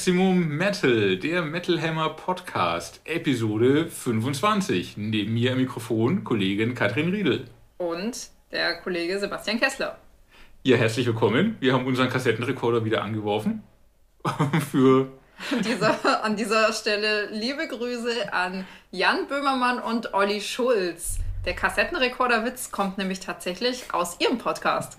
Maximum Metal, der Metal Hammer Podcast, Episode 25. Neben mir am Mikrofon Kollegin Katrin Riedel. Und der Kollege Sebastian Kessler. Ja, herzlich willkommen. Wir haben unseren Kassettenrekorder wieder angeworfen. Für an dieser, an dieser Stelle liebe Grüße an Jan Böhmermann und Olli Schulz. Der Kassettenrekorderwitz kommt nämlich tatsächlich aus ihrem Podcast.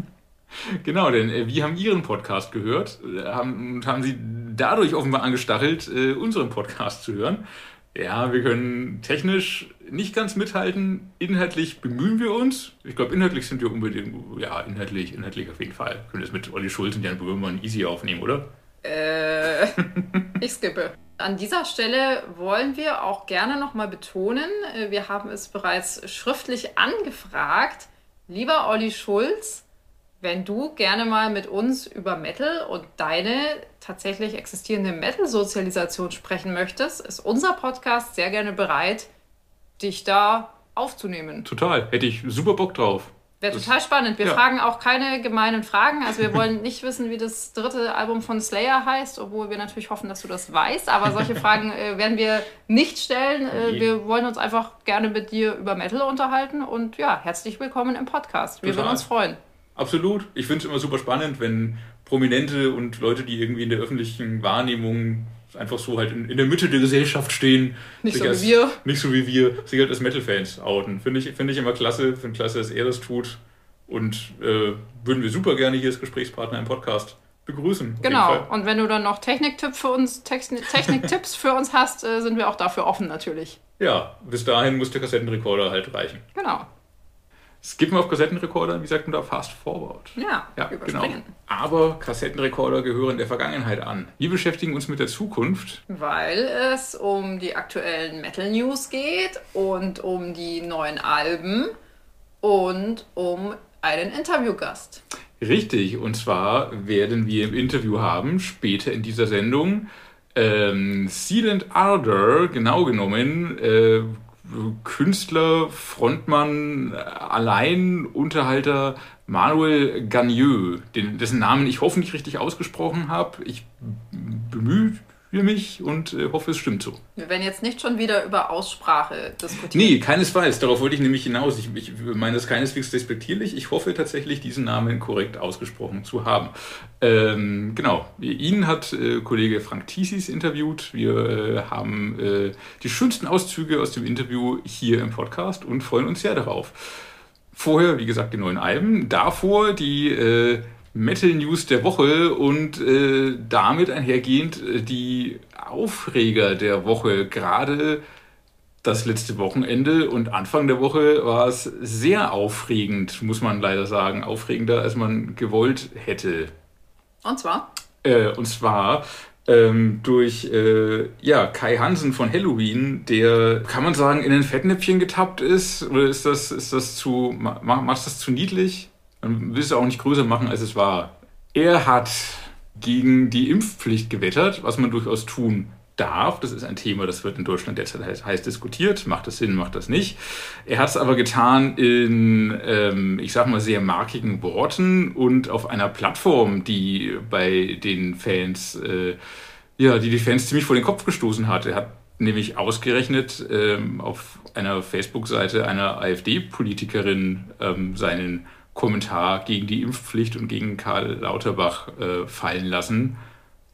Genau, denn äh, wir haben Ihren Podcast gehört äh, haben, und haben Sie dadurch offenbar angestachelt, äh, unseren Podcast zu hören. Ja, wir können technisch nicht ganz mithalten. Inhaltlich bemühen wir uns. Ich glaube, inhaltlich sind wir unbedingt, ja, inhaltlich, inhaltlich auf jeden Fall. Können wir das mit Olli Schulz und Jan Böhmermann easy aufnehmen, oder? Äh, ich skippe. An dieser Stelle wollen wir auch gerne nochmal betonen, äh, wir haben es bereits schriftlich angefragt. Lieber Olli Schulz, wenn du gerne mal mit uns über Metal und deine tatsächlich existierende Metal-Sozialisation sprechen möchtest, ist unser Podcast sehr gerne bereit, dich da aufzunehmen. Total, hätte ich super Bock drauf. Wäre total spannend. Wir ja. fragen auch keine gemeinen Fragen. Also wir wollen nicht wissen, wie das dritte Album von Slayer heißt, obwohl wir natürlich hoffen, dass du das weißt. Aber solche Fragen äh, werden wir nicht stellen. Äh, wir wollen uns einfach gerne mit dir über Metal unterhalten. Und ja, herzlich willkommen im Podcast. Wir total. würden uns freuen. Absolut. Ich finde es immer super spannend, wenn Prominente und Leute, die irgendwie in der öffentlichen Wahrnehmung einfach so halt in, in der Mitte der Gesellschaft stehen. Nicht so als, wie wir. Nicht so wie wir, sich halt als Metal-Fans outen. Finde ich, find ich immer klasse. Finde klasse, dass er das tut. Und äh, würden wir super gerne hier als Gesprächspartner im Podcast begrüßen. Genau. Und wenn du dann noch Techniktipps für uns, Techniktipps für uns hast, äh, sind wir auch dafür offen natürlich. Ja, bis dahin muss der Kassettenrekorder halt reichen. Genau. Skippen auf Kassettenrekorder, wie sagt man da? Fast forward. Ja, ja genau. Aber Kassettenrekorder gehören der Vergangenheit an. Wir beschäftigen uns mit der Zukunft. Weil es um die aktuellen Metal News geht und um die neuen Alben und um einen Interviewgast. Richtig, und zwar werden wir im Interview haben, später in dieser Sendung, ähm, Sealant Ardor, genau genommen, äh, Künstler, Frontmann, Alleinunterhalter Manuel Gagneux, dessen Namen ich hoffentlich richtig ausgesprochen habe. Ich bemühe mich und äh, hoffe, es stimmt so. Wir werden jetzt nicht schon wieder über Aussprache diskutieren. Nee, keinesfalls. Darauf wollte ich nämlich hinaus. Ich, ich meine das keineswegs despektierlich. Ich hoffe tatsächlich, diesen Namen korrekt ausgesprochen zu haben. Ähm, genau. Ihn hat äh, Kollege Frank Thiesis interviewt. Wir äh, haben äh, die schönsten Auszüge aus dem Interview hier im Podcast und freuen uns sehr darauf. Vorher, wie gesagt, die neuen Alben. Davor die äh, Metal News der Woche und äh, damit einhergehend äh, die Aufreger der Woche. Gerade das letzte Wochenende und Anfang der Woche war es sehr aufregend, muss man leider sagen. Aufregender, als man gewollt hätte. Und zwar? Äh, und zwar ähm, durch äh, ja, Kai Hansen von Halloween, der, kann man sagen, in ein Fettnäpfchen getappt ist? Oder ist das, ist das zu, machst das zu niedlich? Man will es auch nicht größer machen, als es war. Er hat gegen die Impfpflicht gewettert, was man durchaus tun darf. Das ist ein Thema, das wird in Deutschland derzeit heiß, heiß diskutiert. Macht das Sinn, macht das nicht. Er hat es aber getan in, ähm, ich sag mal, sehr markigen Worten und auf einer Plattform, die bei den Fans, äh, ja, die die Fans ziemlich vor den Kopf gestoßen hat. Er hat nämlich ausgerechnet ähm, auf einer Facebook-Seite einer AfD-Politikerin ähm, seinen Kommentar gegen die Impfpflicht und gegen Karl Lauterbach äh, fallen lassen,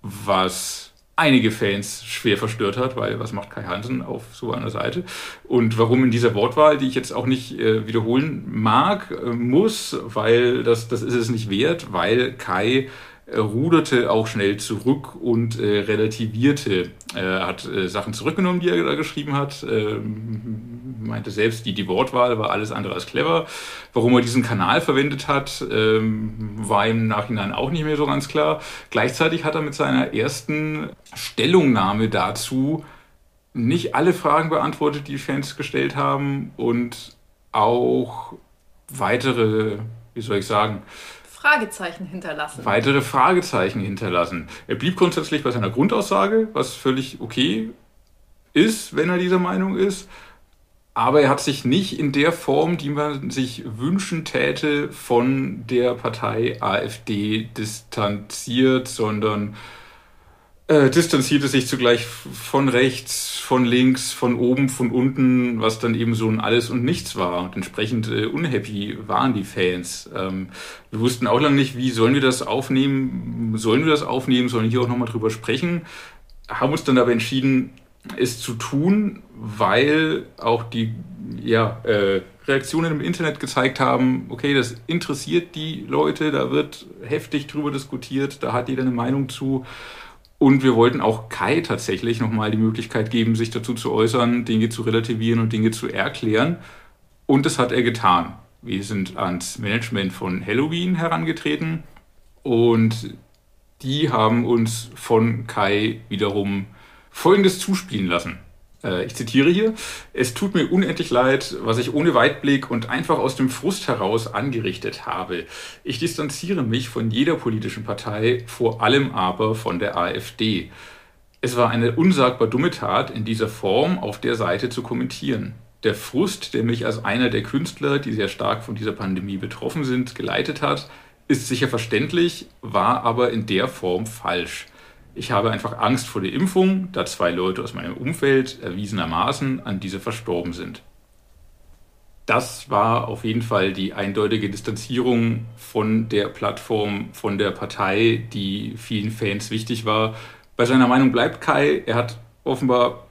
was einige Fans schwer verstört hat, weil was macht Kai Hansen auf so einer Seite? Und warum in dieser Wortwahl, die ich jetzt auch nicht äh, wiederholen mag, äh, muss, weil das, das ist es nicht wert, weil Kai ruderte auch schnell zurück und äh, relativierte. Er hat äh, Sachen zurückgenommen, die er da geschrieben hat. Ähm, meinte selbst, die, die Wortwahl war alles andere als clever. Warum er diesen Kanal verwendet hat, ähm, war im Nachhinein auch nicht mehr so ganz klar. Gleichzeitig hat er mit seiner ersten Stellungnahme dazu nicht alle Fragen beantwortet, die, die Fans gestellt haben und auch weitere, wie soll ich sagen, Fragezeichen hinterlassen. Weitere Fragezeichen hinterlassen. Er blieb grundsätzlich bei seiner Grundaussage, was völlig okay ist, wenn er dieser Meinung ist. Aber er hat sich nicht in der Form, die man sich wünschen täte, von der Partei AfD distanziert, sondern äh, distanzierte sich zugleich von rechts, von links, von oben, von unten, was dann eben so ein Alles und Nichts war. Und entsprechend äh, unhappy waren die Fans. Ähm, wir wussten auch lange nicht, wie sollen wir das aufnehmen, sollen wir das aufnehmen, sollen wir hier auch nochmal drüber sprechen. Haben uns dann aber entschieden, es zu tun, weil auch die ja, äh, Reaktionen im Internet gezeigt haben, okay, das interessiert die Leute, da wird heftig drüber diskutiert, da hat jeder eine Meinung zu. Und wir wollten auch Kai tatsächlich nochmal die Möglichkeit geben, sich dazu zu äußern, Dinge zu relativieren und Dinge zu erklären. Und das hat er getan. Wir sind ans Management von Halloween herangetreten und die haben uns von Kai wiederum Folgendes zuspielen lassen. Äh, ich zitiere hier, es tut mir unendlich leid, was ich ohne Weitblick und einfach aus dem Frust heraus angerichtet habe. Ich distanziere mich von jeder politischen Partei, vor allem aber von der AfD. Es war eine unsagbar dumme Tat, in dieser Form auf der Seite zu kommentieren. Der Frust, der mich als einer der Künstler, die sehr stark von dieser Pandemie betroffen sind, geleitet hat, ist sicher verständlich, war aber in der Form falsch. Ich habe einfach Angst vor der Impfung, da zwei Leute aus meinem Umfeld erwiesenermaßen an diese verstorben sind. Das war auf jeden Fall die eindeutige Distanzierung von der Plattform, von der Partei, die vielen Fans wichtig war. Bei seiner Meinung bleibt Kai. Er hat offenbar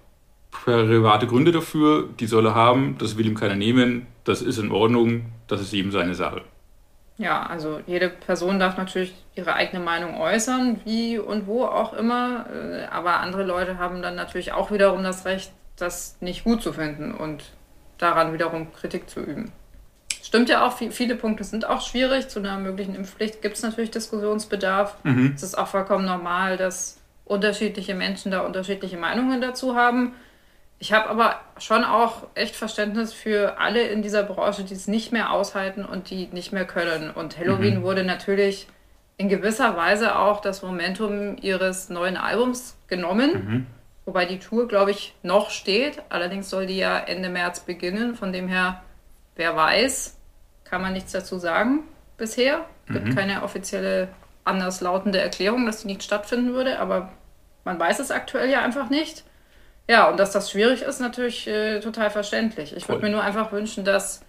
private Gründe dafür. Die soll er haben. Das will ihm keiner nehmen. Das ist in Ordnung. Das ist eben seine Sache. Ja, also jede Person darf natürlich ihre eigene Meinung äußern, wie und wo auch immer, äh, aber andere Leute haben dann natürlich auch wiederum das Recht, das nicht gut zu finden und daran wiederum Kritik zu üben. Stimmt ja auch, viele Punkte sind auch schwierig. Zu einer möglichen Impfpflicht gibt es natürlich Diskussionsbedarf. Mhm. Es ist auch vollkommen normal, dass unterschiedliche Menschen da unterschiedliche Meinungen dazu haben. Ich habe aber schon auch echt Verständnis für alle in dieser Branche, die es nicht mehr aushalten und die nicht mehr können. Und Halloween mhm. wurde natürlich in gewisser Weise auch das Momentum ihres neuen Albums genommen. Mhm. Wobei die Tour, glaube ich, noch steht. Allerdings soll die ja Ende März beginnen. Von dem her, wer weiß, kann man nichts dazu sagen bisher. Es gibt mhm. keine offizielle anderslautende Erklärung, dass die nicht stattfinden würde. Aber man weiß es aktuell ja einfach nicht. Ja, und dass das schwierig ist, natürlich äh, total verständlich. Ich würde mir nur einfach wünschen, dass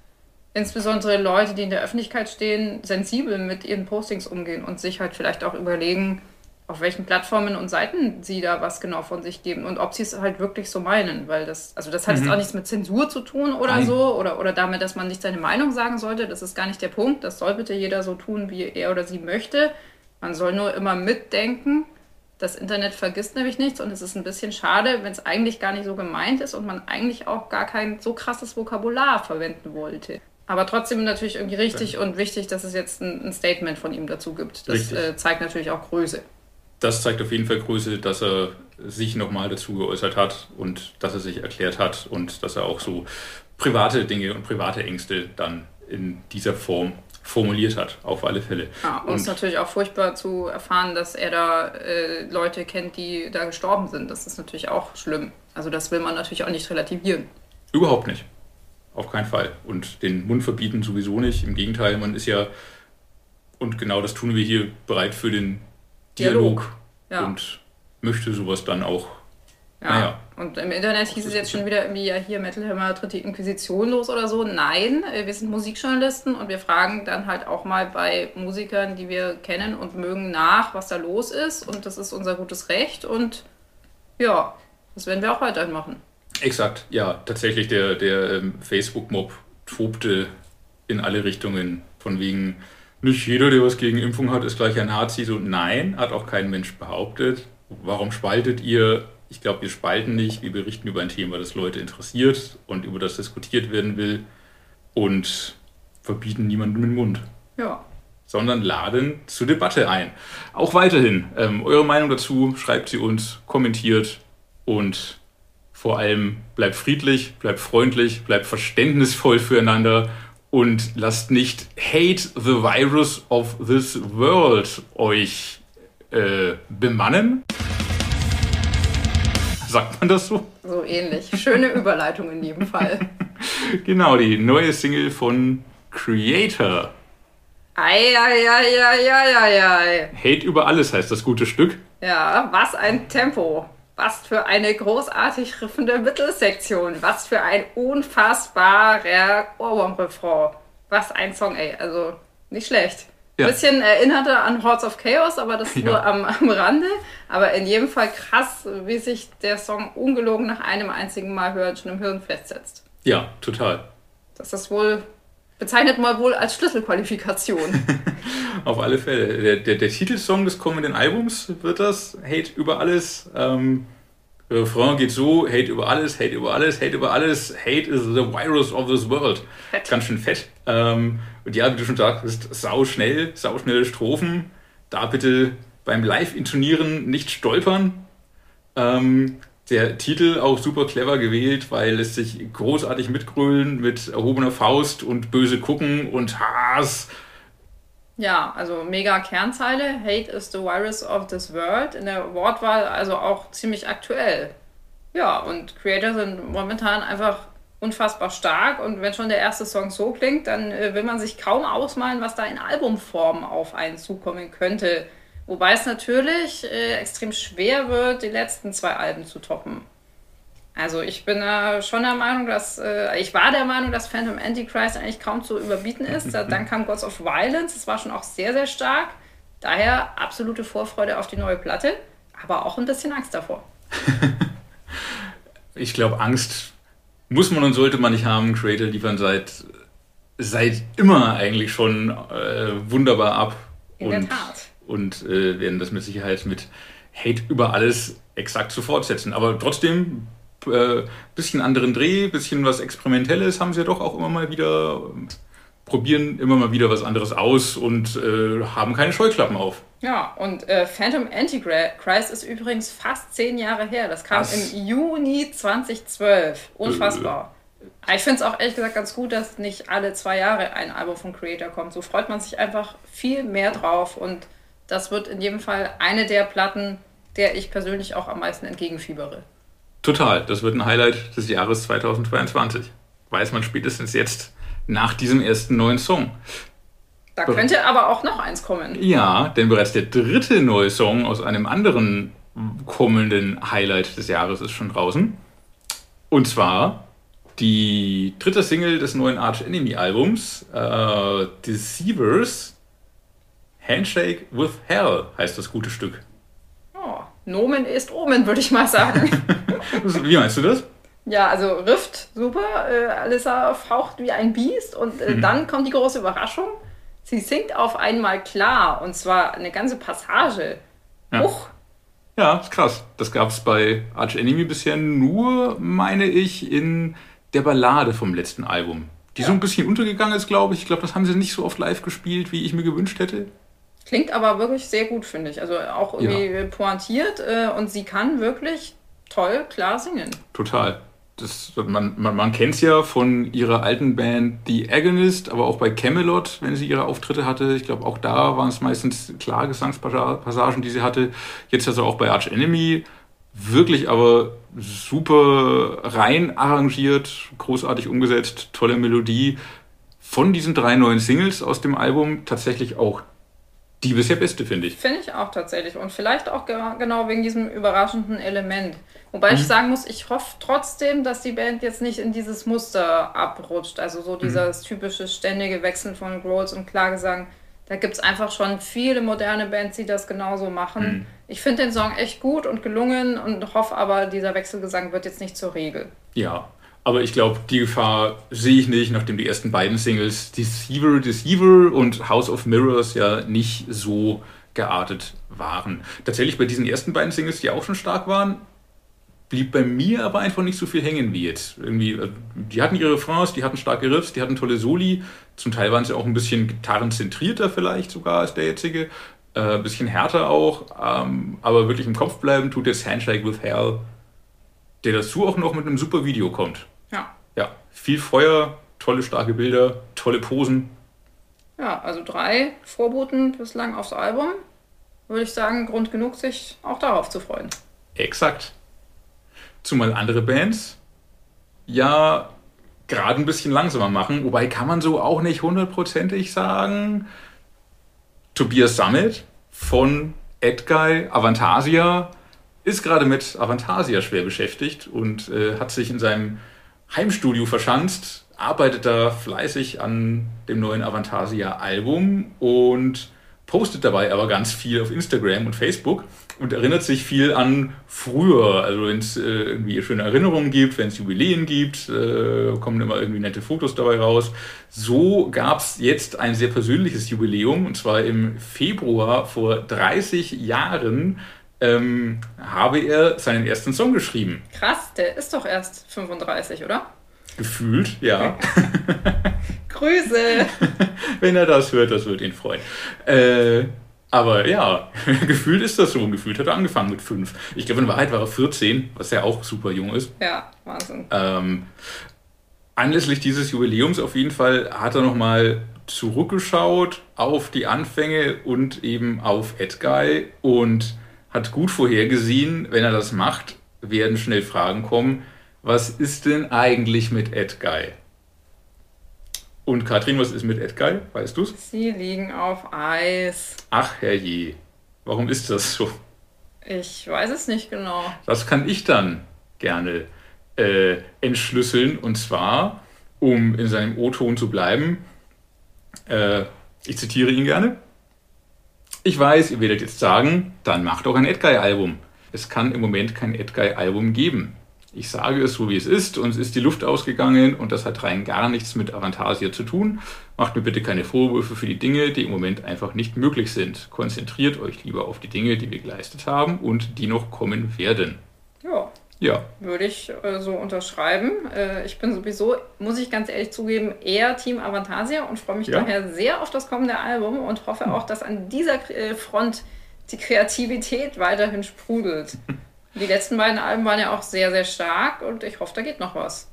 insbesondere Leute, die in der Öffentlichkeit stehen, sensibel mit ihren Postings umgehen und sich halt vielleicht auch überlegen, auf welchen Plattformen und Seiten sie da was genau von sich geben und ob sie es halt wirklich so meinen, weil das, also das hat mhm. jetzt auch nichts mit Zensur zu tun oder Nein. so oder, oder damit, dass man nicht seine Meinung sagen sollte, das ist gar nicht der Punkt, das soll bitte jeder so tun, wie er oder sie möchte. Man soll nur immer mitdenken das Internet vergisst nämlich nichts und es ist ein bisschen schade, wenn es eigentlich gar nicht so gemeint ist und man eigentlich auch gar kein so krasses Vokabular verwenden wollte. Aber trotzdem natürlich irgendwie richtig ja. und wichtig, dass es jetzt ein, Statement von ihm dazu gibt. Das äh, zeigt natürlich auch Größe. Das zeigt auf jeden Fall Größe, dass er sich nochmal dazu geäußert hat und dass er sich erklärt hat und dass er auch so private Dinge und private Ängste dann in dieser Form formuliert hat, auf alle Fälle. Ja, und es ist natürlich auch furchtbar zu erfahren, dass er da äh, Leute kennt, die da gestorben sind. Das ist natürlich auch schlimm. Also das will man natürlich auch nicht relativieren. Überhaupt nicht. Auf keinen Fall. Und den Mund verbieten sowieso nicht. Im Gegenteil, man ist ja, und genau das tun wir hier, bereit für den Dialog, Dialog. Ja. und möchte sowas dann auch ja. Naja. Und im Internet hieß es jetzt schon wieder irgendwie, ja, hier Metal Hammer tritt die Inquisition los oder so. Nein, äh, wir sind Musikjournalisten und wir fragen dann halt auch mal bei Musikern, die wir kennen und mögen, nach, was da los ist. Und das ist unser gutes Recht. Und ja, das werden wir auch weiterhin machen. Exakt, ja, tatsächlich der, der ähm, Facebook-Mob tobte in alle Richtungen. Von wegen, nicht jeder, der was gegen Impfung hat, ist gleich ein Nazi. So, nein, hat auch kein Mensch behauptet. Warum spaltet ihr ich glaube, wir spalten nicht, wir berichten über ein Thema, das Leute interessiert und über das diskutiert werden will und verbieten niemandem den Mund. Ja. Sondern laden zur Debatte ein. Auch weiterhin. Ähm, eure Meinung dazu schreibt sie uns, kommentiert und vor allem bleibt friedlich, bleibt freundlich, bleibt verständnisvoll füreinander und lasst nicht Hate the Virus of this World euch äh, bemannen. Sagt man das so? So ähnlich. Schöne Überleitung in jedem Fall. genau, die neue Single von Creator. Eieieiei. Hate über alles heißt das gute Stück. Ja, was ein Tempo. Was für eine großartig riffende Mittelsektion. Was für ein unfassbarer Ohrwurm-Refrain. Was ein Song, ey. Also nicht schlecht. Ja. Bisschen erinnerte an Hordes of Chaos, aber das ja. nur am, am Rande. Aber in jedem Fall krass, wie sich der Song ungelogen nach einem einzigen Mal hören schon im Hirn festsetzt. Ja, total. Das ist wohl, bezeichnet mal wohl als Schlüsselqualifikation. Auf alle Fälle. Der, der, der, Titelsong des kommenden Albums wird das. Hate über alles. Ähm, Refrain geht so: Hate über alles, Hate über alles, Hate über alles. Hate is the virus of this world. Fett. Ganz schön fett. Ähm, und ja, wie du schon sagst, sau schnell, sau schnelle Strophen. Da bitte beim Live-Intonieren nicht stolpern. Ähm, der Titel auch super clever gewählt, weil es sich großartig mitgrölen mit erhobener Faust und böse gucken und Hass. Ja, also mega Kernzeile. Hate is the virus of this world. In der Wortwahl also auch ziemlich aktuell. Ja, und Creator sind momentan einfach unfassbar stark und wenn schon der erste Song so klingt, dann äh, will man sich kaum ausmalen, was da in Albumform auf einen zukommen könnte. Wobei es natürlich äh, extrem schwer wird, die letzten zwei Alben zu toppen. Also ich bin äh, schon der Meinung, dass äh, ich war der Meinung, dass Phantom Antichrist eigentlich kaum zu überbieten ist. Dann kam Gods of Violence, das war schon auch sehr, sehr stark. Daher absolute Vorfreude auf die neue Platte, aber auch ein bisschen Angst davor. ich glaube, Angst muss man und sollte man nicht haben. Creator liefern seit, seit immer eigentlich schon äh, wunderbar ab. In und, der Tat. Und äh, werden das mit Sicherheit mit Hate über alles exakt so fortsetzen. Aber trotzdem, äh, bisschen anderen Dreh, bisschen was Experimentelles haben sie ja doch auch immer mal wieder, probieren immer mal wieder was anderes aus und äh, haben keine Scheuklappen auf. Ja, und äh, Phantom Antichrist ist übrigens fast zehn Jahre her. Das kam Was? im Juni 2012. Unfassbar. Äh. Ich finde es auch ehrlich gesagt ganz gut, dass nicht alle zwei Jahre ein Album von Creator kommt. So freut man sich einfach viel mehr drauf. Und das wird in jedem Fall eine der Platten, der ich persönlich auch am meisten entgegenfiebere. Total. Das wird ein Highlight des Jahres 2022. Weiß man spätestens jetzt nach diesem ersten neuen Song. Da könnte aber auch noch eins kommen. Ja, denn bereits der dritte neue Song aus einem anderen kommenden Highlight des Jahres ist schon draußen. Und zwar die dritte Single des neuen Arch Enemy Albums, äh, Deceivers. Handshake with Hell heißt das gute Stück. Oh, Nomen ist Omen, würde ich mal sagen. wie meinst du das? Ja, also Rift, super. Äh, Alissa faucht wie ein Biest und äh, mhm. dann kommt die große Überraschung. Sie singt auf einmal klar und zwar eine ganze Passage. Ja. Uch. Ja, ist krass. Das gab es bei Arch Enemy bisher nur, meine ich, in der Ballade vom letzten Album. Die ja. so ein bisschen untergegangen ist, glaube ich. Ich glaube, das haben sie nicht so oft live gespielt, wie ich mir gewünscht hätte. Klingt aber wirklich sehr gut, finde ich. Also auch irgendwie ja. pointiert äh, und sie kann wirklich toll klar singen. Total das, man, man, man kennt es ja von ihrer alten Band The Agonist, aber auch bei Camelot, wenn sie ihre Auftritte hatte. Ich glaube, auch da waren es meistens klar Gesangspassagen, die sie hatte. Jetzt also auch bei Arch Enemy. Wirklich aber super rein arrangiert, großartig umgesetzt, tolle Melodie. Von diesen drei neuen Singles aus dem Album tatsächlich auch die bisher beste, finde ich. Finde ich auch tatsächlich. Und vielleicht auch genau wegen diesem überraschenden Element. Wobei mhm. ich sagen muss, ich hoffe trotzdem, dass die Band jetzt nicht in dieses Muster abrutscht. Also so mhm. dieses mhm. typische ständige Wechseln von Growls und Klagesang. Da gibt es einfach schon viele moderne Bands, die das genauso machen. Mhm. Ich finde den Song echt gut und gelungen und hoffe aber, dieser Wechselgesang wird jetzt nicht zur Regel. Ja, aber ich glaube, die Gefahr sehe ich nicht, nachdem die ersten beiden Singles Deceiver, Deceiver und House of Mirrors ja nicht so geartet waren. Tatsächlich bei diesen ersten beiden Singles, die auch schon stark waren, blieb bei mir aber einfach nicht so viel hängen wie jetzt. Irgendwie, äh, die hatten ihre Refrains, die hatten starke Riffs, die hatten tolle Soli. Zum Teil waren sie auch ein bisschen gitarrenzentrierter vielleicht sogar als der jetzige. Äh, ein bisschen härter auch. Ähm, aber wirklich im Kopf bleiben tut jetzt Handshake with Hell, der dazu auch noch mit einem super Video kommt. Ja. Ja, viel Feuer, tolle starke Bilder, tolle Posen. Ja, also drei Vorboten bislang aufs Album. Würde ich sagen, Grund genug, sich auch darauf zu freuen. Exakt. Zumal andere Bands ja gerade ein bisschen langsamer machen. Wobei kann man so auch nicht hundertprozentig sagen. Tobias Sammet von Edguy Avantasia ist gerade mit Avantasia schwer beschäftigt und äh, hat sich in seinem Heimstudio verschanzt, arbeitet da fleißig an dem neuen Avantasia-Album und postet dabei aber ganz viel auf Instagram und Facebook und erinnert sich viel an früher. Also wenn es äh, irgendwie schöne Erinnerungen gibt, wenn es Jubiläen gibt, äh, kommen immer irgendwie nette Fotos dabei raus. So gab es jetzt ein sehr persönliches Jubiläum und zwar im Februar vor 30 Jahren ähm, habe er seinen ersten Song geschrieben. Krass, der ist doch erst 35, oder? Gefühlt, ja. Grüße! Wenn er das hört, das wird ihn freuen. Äh, aber ja, gefühlt ist das so. Gefühlt hat er angefangen mit fünf. Ich glaube, in Wahrheit war er 14, was ja auch super jung ist. Ja, Wahnsinn. Ähm, anlässlich dieses Jubiläums auf jeden Fall hat er nochmal zurückgeschaut auf die Anfänge und eben auf Edguy und hat gut vorhergesehen, wenn er das macht, werden schnell Fragen kommen. Was ist denn eigentlich mit Edguy? Und Katrin, was ist mit Edguy? Weißt du's? Sie liegen auf Eis. Ach herrje, warum ist das so? Ich weiß es nicht genau. Das kann ich dann gerne äh, entschlüsseln. Und zwar, um in seinem O-Ton zu bleiben, äh, ich zitiere ihn gerne. Ich weiß, ihr werdet jetzt sagen, dann macht doch ein Edguy-Album. Es kann im Moment kein Edguy-Album geben. Ich sage es so, wie es ist. Uns ist die Luft ausgegangen und das hat rein gar nichts mit Avantasia zu tun. Macht mir bitte keine Vorwürfe für die Dinge, die im Moment einfach nicht möglich sind. Konzentriert euch lieber auf die Dinge, die wir geleistet haben und die noch kommen werden. Ja. Ja. Würde ich äh, so unterschreiben. Äh, ich bin sowieso, muss ich ganz ehrlich zugeben, eher Team Avantasia und freue mich Ja. daher sehr auf das kommende Album und hoffe auch, dass an dieser äh, Front die Kreativität weiterhin sprudelt. Die letzten beiden Alben waren ja auch sehr, sehr stark und ich hoffe, da geht noch was.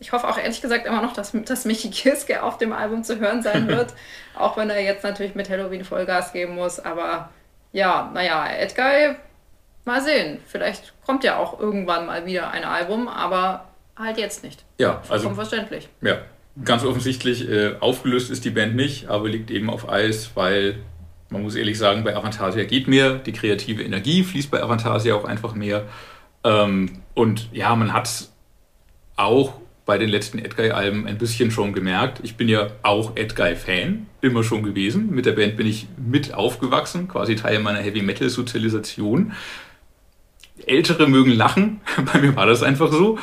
Ich hoffe auch ehrlich gesagt immer noch, dass, dass Michi Kiske auf dem Album zu hören sein wird. auch wenn er jetzt natürlich mit Halloween Vollgas geben muss. Aber ja, naja, Edguy, mal sehen. Vielleicht kommt ja auch irgendwann mal wieder ein Album, aber halt jetzt nicht. Ja, also verständlich. ja, ganz offensichtlich äh, aufgelöst ist die Band nicht, aber liegt eben auf Eis, weil man muss ehrlich sagen, bei Avantasia geht mehr, die kreative Energie fließt bei Avantasia auch einfach mehr. Ähm, und ja, man hat auch bei den letzten Edguy-Alben ein bisschen schon gemerkt. Ich bin ja auch Edguy-Fan, immer schon gewesen. Mit der Band bin ich mit aufgewachsen, quasi Teil meiner Heavy-Metal-Sozialisation. Ältere mögen lachen, bei mir war das einfach so.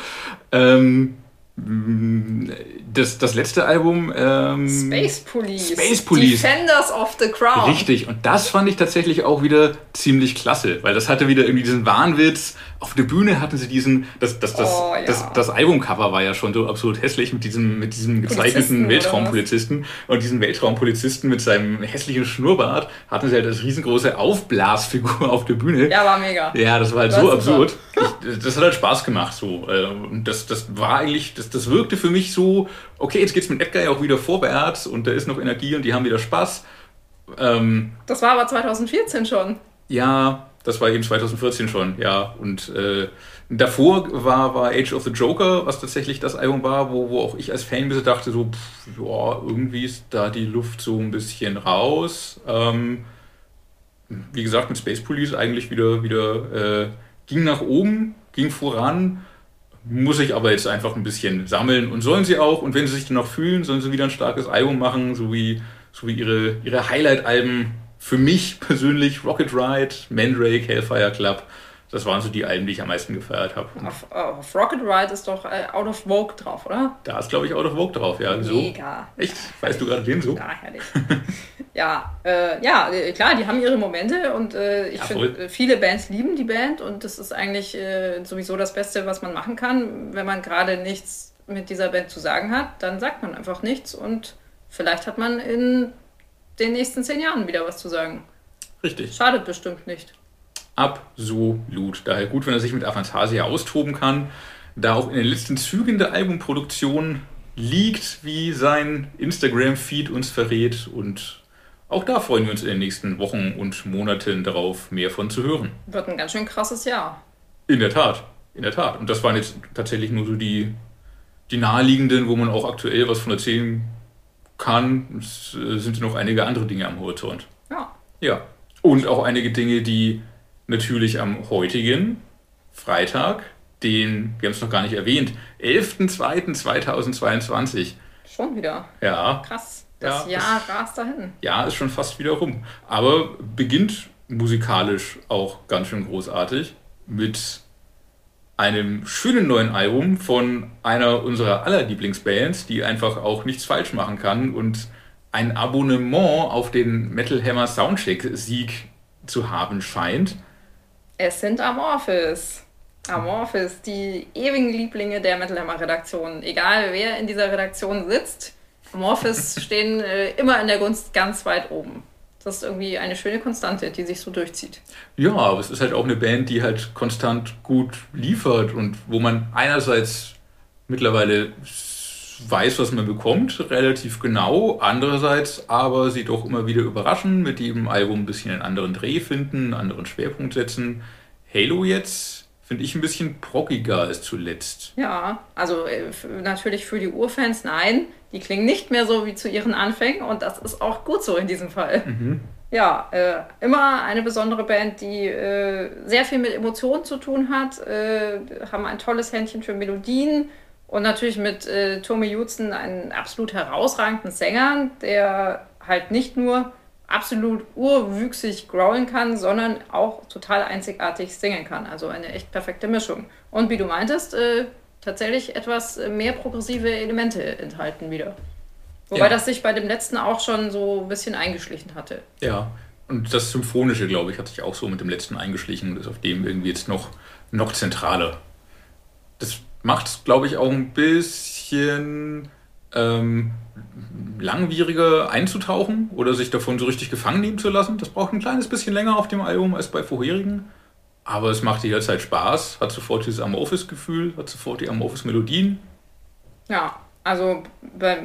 Ähm, das, das letzte Album. Ähm, Space Police. Space Police. Defenders of the Crown. Richtig, und das fand ich tatsächlich auch wieder ziemlich klasse, weil das hatte wieder irgendwie diesen Wahnwitz. Auf der Bühne hatten sie diesen, das, das, das, Oh, ja. das, das Albumcover war ja schon so absurd hässlich mit diesem, mit diesem gezeichneten Weltraumpolizisten. Und diesen Weltraumpolizisten mit seinem hässlichen Schnurrbart hatten sie halt das riesengroße Aufblasfigur auf der Bühne. Ja, war mega. Ja, das war halt War so absurd. Ich, das hat halt Spaß gemacht so. Äh, Und das, das war eigentlich, das, das wirkte für mich so, okay, jetzt geht's mit Edgar ja auch wieder vorwärts und da ist noch Energie und die haben wieder Spaß. Ähm, Das war aber 2014 schon. ja, das war eben 2014 schon, ja. Und äh, davor war, war Age of the Joker, was tatsächlich das Album war, wo, wo auch ich als Fan dachte, so, pff, ja, irgendwie ist da die Luft so ein bisschen raus. Ähm, wie gesagt, mit Space Police eigentlich wieder, wieder äh, ging nach oben, ging voran. Muss ich aber jetzt einfach ein bisschen sammeln und sollen sie auch. Und wenn sie sich dann noch fühlen, sollen sie wieder ein starkes Album machen, so wie, so wie ihre, ihre Highlight-Alben für mich persönlich Rocket Ride, Mandrake, Hellfire Club. Das waren so die Alben, die ich am meisten gefeiert habe. Auf, auf Rocket Ride ist doch äh, Out of Vogue drauf, oder? Da ist, glaube ich, Out of Vogue drauf, ja. So. Mega. Echt? Weißt du gerade den so? Ja, herrlich. ja, äh, ja, äh, klar, die haben ihre Momente und äh, ich Ja, finde, äh, viele Bands lieben die Band und das ist eigentlich äh, sowieso das Beste, was man machen kann. Wenn man gerade nichts mit dieser Band zu sagen hat, dann sagt man einfach nichts und vielleicht hat man in den nächsten zehn Jahren wieder was zu sagen. Richtig. Schadet bestimmt nicht. Absolut. Daher gut, wenn er sich mit Aphantasia austoben kann. Da auch in den letzten Zügen der Albumproduktion liegt, wie sein Instagram-Feed uns verrät. Und auch da freuen wir uns in den nächsten Wochen und Monaten darauf, mehr von zu hören. Wird ein ganz schön krasses Jahr. In der Tat. In der Tat. Und das waren jetzt tatsächlich nur so die, die naheliegenden, wo man auch aktuell was von erzählen kann. Es äh, sind noch einige andere Dinge am Horizont. Ja. Ja. Und auch einige Dinge, die natürlich am heutigen Freitag, den, wir haben es noch gar nicht erwähnt, 11.02.2022. Schon wieder. Ja. Krass. Das ja, Jahr rast dahin. Ja, ist schon fast wieder rum. Aber beginnt musikalisch auch ganz schön großartig mit einem schönen neuen Album von einer unserer aller Lieblingsbands, die einfach auch nichts falsch machen kann und ein Abonnement auf den Metal Hammer Soundcheck Sieg zu haben scheint. Es sind Amorphis. Amorphis, die ewigen Lieblinge der Metal Hammer Redaktion. Egal wer in dieser Redaktion sitzt, Amorphis stehen äh, immer in der Gunst ganz weit oben. Das ist irgendwie eine schöne Konstante, die sich so durchzieht. Ja, aber es ist halt auch eine Band, die halt konstant gut liefert und wo man einerseits mittlerweile weiß, was man bekommt, relativ genau. Andererseits aber sie doch immer wieder überraschen, mit jedem Album ein bisschen einen anderen Dreh finden, einen anderen Schwerpunkt setzen. Halo jetzt finde ich ein bisschen proggiger als zuletzt. Ja, also äh, natürlich für die Urfans, nein, die klingen nicht mehr so wie zu ihren Anfängen und das ist auch gut so in diesem Fall. Mhm. Ja, äh, immer eine besondere Band, die äh, sehr viel mit Emotionen zu tun hat, äh, haben ein tolles Händchen für Melodien und natürlich mit äh, Tommy Jutzen einen absolut herausragenden Sänger, der halt nicht nur absolut urwüchsig growlen kann, sondern auch total einzigartig singen kann. Also eine echt perfekte Mischung. Und wie du meintest, äh, tatsächlich etwas mehr progressive Elemente enthalten wieder. Wobei ja. das sich bei dem letzten auch schon so ein bisschen eingeschlichen hatte. Ja, und das Symphonische, glaube ich, hat sich auch so mit dem letzten eingeschlichen und ist auf dem irgendwie jetzt noch, noch zentraler. Das macht es, glaube ich, auch ein bisschen ähm, langwieriger einzutauchen oder sich davon so richtig gefangen nehmen zu lassen. Das braucht ein kleines bisschen länger auf dem Album als bei vorherigen. Aber es macht jederzeit Spaß, hat sofort dieses Amorphis-Gefühl, hat sofort die Amorphis-Melodien. Ja, also bei,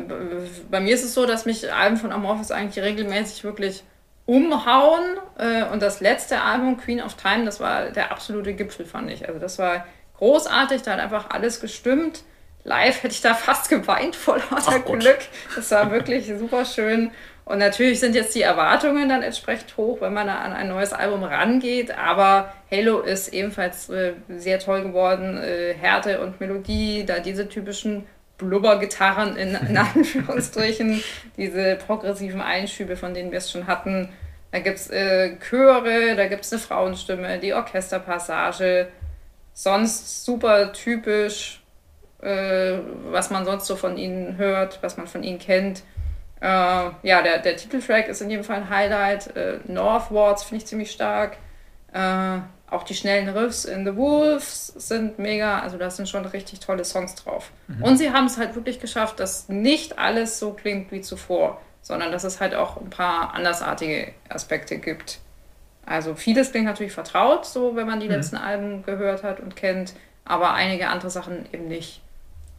bei mir ist es so, dass mich Alben von Amorphis eigentlich regelmäßig wirklich umhauen. Äh, und das letzte Album, Queen of Time, das war der absolute Gipfel, fand ich. Also das war großartig, da hat einfach alles gestimmt. Live hätte ich da fast geweint vor lauter Glück. Das war wirklich super schön. Und natürlich sind jetzt die Erwartungen dann entsprechend hoch, wenn man an ein neues Album rangeht. Aber Halo ist ebenfalls äh, sehr toll geworden. Äh, Härte und Melodie, da diese typischen Blubbergitarren in, in Anführungsstrichen, diese progressiven Einschübe, von denen wir es schon hatten. Da gibt es äh, Chöre, da gibt es eine Frauenstimme, die Orchesterpassage. Sonst super typisch, äh, was man sonst so von ihnen hört, was man von ihnen kennt. Äh, ja, der, der Titeltrack ist in jedem Fall ein Highlight. Äh, Northwards finde ich ziemlich stark. Äh, auch die schnellen Riffs in The Wolves sind mega. Also da sind schon richtig tolle Songs drauf. Mhm. Und sie haben es halt wirklich geschafft, dass nicht alles so klingt wie zuvor, sondern dass es halt auch ein paar andersartige Aspekte gibt. Also vieles klingt natürlich vertraut, so wenn man die mhm. letzten Alben gehört hat und kennt, aber einige andere Sachen eben nicht.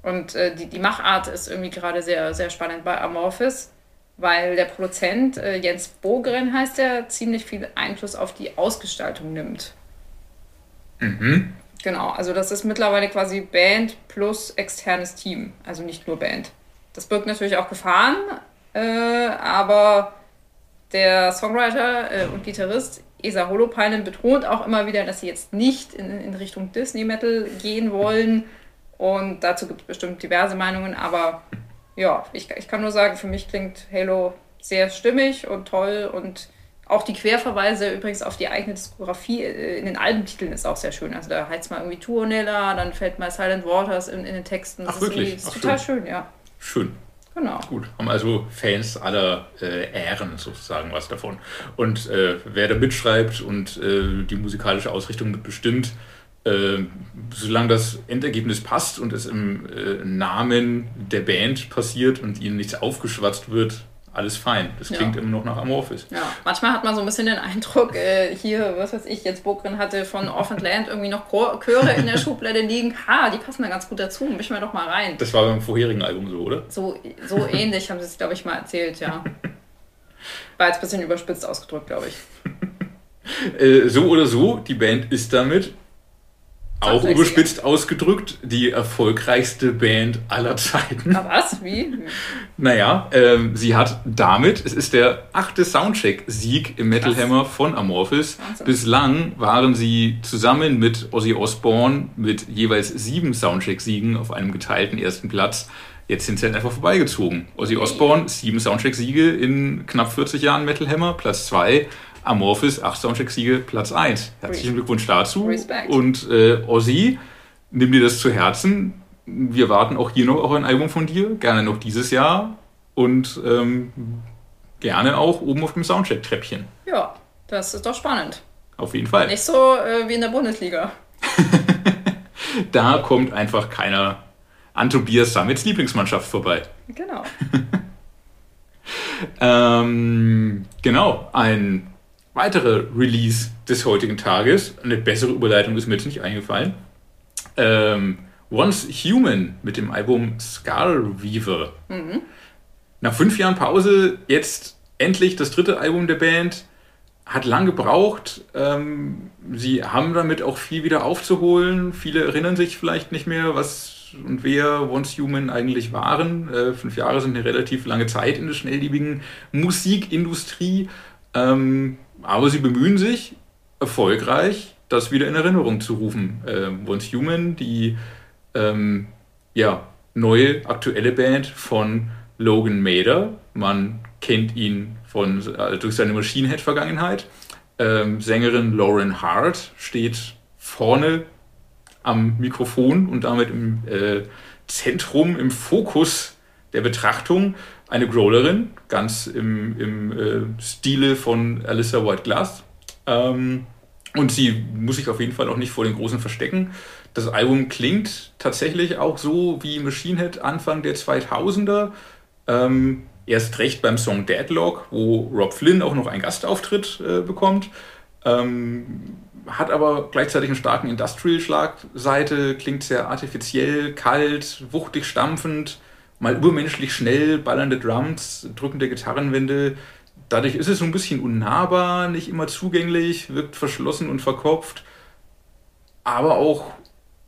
Und äh, die, die Machart ist irgendwie gerade sehr, sehr spannend bei Amorphis, weil der Produzent äh, Jens Bogren heißt er, ziemlich viel Einfluss auf die Ausgestaltung nimmt. Mhm. Genau, also das ist mittlerweile quasi Band plus externes Team, also nicht nur Band. Das birgt natürlich auch Gefahren, äh, aber der Songwriter äh, und Gitarrist Esa Holopainen betont auch immer wieder, dass sie jetzt nicht in, in Richtung Disney Metal gehen wollen. Und dazu gibt es bestimmt diverse Meinungen, aber ja, ich, ich kann nur sagen, für mich klingt Halo sehr stimmig und toll und auch die Querverweise übrigens auf die eigene Diskografie äh, in den Albentiteln ist auch sehr schön. Also da heißt es mal irgendwie Tuonella, dann fällt mal Silent Waters in, in den Texten. Das Ach, wirklich? ist Ach, total schön. schön, ja. Schön. Genau. Gut, haben also Fans aller äh, Ehren sozusagen was davon. Und äh, wer da mitschreibt und äh, die musikalische Ausrichtung mitbestimmt, äh, solange das Endergebnis passt und es im äh, Namen der Band passiert und ihnen nichts aufgeschwatzt wird, alles fein. Das klingt ja. immer noch nach Amorphis. Ja, manchmal hat man so ein bisschen den Eindruck, äh, hier, was weiß ich, jetzt Burgren hatte von Orphan Land irgendwie noch Chöre in der Schublade liegen. Ha, die passen da ganz gut dazu, mischen wir doch mal rein. Das war beim vorherigen Album so, oder? So, so ähnlich haben sie es, glaube ich, mal erzählt, ja. War jetzt ein bisschen überspitzt ausgedrückt, glaube ich. äh, so oder so, die Band ist damit Auch überspitzt ausgedrückt, die erfolgreichste Band aller Zeiten. Aber was? Wie? Naja, ähm, sie hat damit, es ist der achte Soundcheck-Sieg im Metal Hammer von Amorphis. Wahnsinn. Bislang waren sie zusammen mit Ozzy Osbourne mit jeweils sieben Soundcheck-Siegen auf einem geteilten ersten Platz. Jetzt sind sie halt einfach vorbeigezogen. Ozzy Osbourne, sieben Soundcheck-Siege in knapp 40 Jahren Metal Hammer, Platz zwei. Amorphis, 8 Soundcheck-Siege, Platz 1. Herzlichen Glückwunsch dazu. Respekt. Und äh, Ozzy, nimm dir das zu Herzen. Wir warten auch hier noch auf ein Album von dir, gerne noch dieses Jahr und ähm, gerne auch oben auf dem Soundcheck-Treppchen. Ja, das ist doch spannend. Auf jeden Fall. Nicht so äh, wie in der Bundesliga. da kommt einfach keiner an Tobias Samits Lieblingsmannschaft vorbei. Genau. ähm, genau, ein weitere Release des heutigen Tages. Eine bessere Überleitung ist mir jetzt nicht eingefallen. Ähm, Once Human mit dem Album Skull Weaver. Mhm. Nach fünf Jahren Pause jetzt endlich das dritte Album der Band. Hat lang gebraucht. Ähm, sie haben damit auch viel wieder aufzuholen. Viele erinnern sich vielleicht nicht mehr, was und wer Once Human eigentlich waren. Äh, fünf Jahre sind eine relativ lange Zeit in der schnelllebigen Musikindustrie. Ähm, aber sie bemühen sich erfolgreich, das wieder in Erinnerung zu rufen. Äh, Once Human, die ähm, ja, neue aktuelle Band von Logan Mader. Man kennt ihn von, äh, durch seine Machine Head-Vergangenheit. Ähm, Sängerin Lauren Hart steht vorne am Mikrofon und damit im äh, Zentrum, im Fokus der Betrachtung eine Growlerin, ganz im, im äh, Stile von Alyssa White Glass. Ähm, und sie muss sich auf jeden Fall auch nicht vor den Großen verstecken. Das Album klingt tatsächlich auch so wie Machine Head Anfang der 2000er. Ähm, erst recht beim Song Deadlock, wo Rob Flynn auch noch einen Gastauftritt äh, bekommt. Ähm, hat aber gleichzeitig einen starken Industrial-Schlagseite, klingt sehr artifiziell, kalt, wuchtig, stampfend mal übermenschlich schnell, ballernde Drums, drückende Gitarrenwände. Dadurch ist es so ein bisschen unnahbar, nicht immer zugänglich, wirkt verschlossen und verkopft, aber auch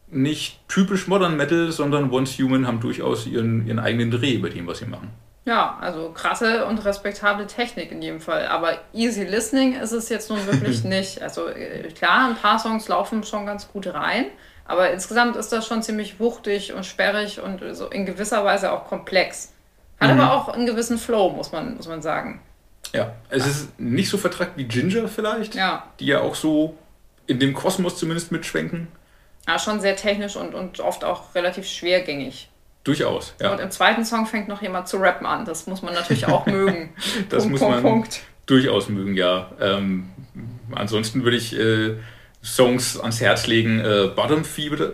nicht typisch Modern Metal, sondern Once Human haben durchaus ihren, ihren eigenen Dreh bei dem, was sie machen. Ja, also krasse und respektable Technik in jedem Fall. Aber easy listening ist es jetzt nun wirklich nicht. Also äh, klar, ein paar Songs laufen schon ganz gut rein. Aber insgesamt ist das schon ziemlich wuchtig und sperrig und so in gewisser Weise auch komplex. Hat mhm. aber auch einen gewissen Flow, muss man, muss man sagen. Ja, es ist nicht so vertrackt wie Ginger vielleicht, ja. die ja auch so in dem Kosmos zumindest mitschwenken. Ja, schon sehr technisch und, und oft auch relativ schwergängig. Durchaus, ja. Und im zweiten Song fängt noch jemand zu rappen an. Das muss man natürlich auch mögen. das Punkt, muss Punkt, man Punkt. durchaus mögen, ja. Ähm, ansonsten würde ich äh, Songs ans Herz legen. Äh, Bottom, Feeder,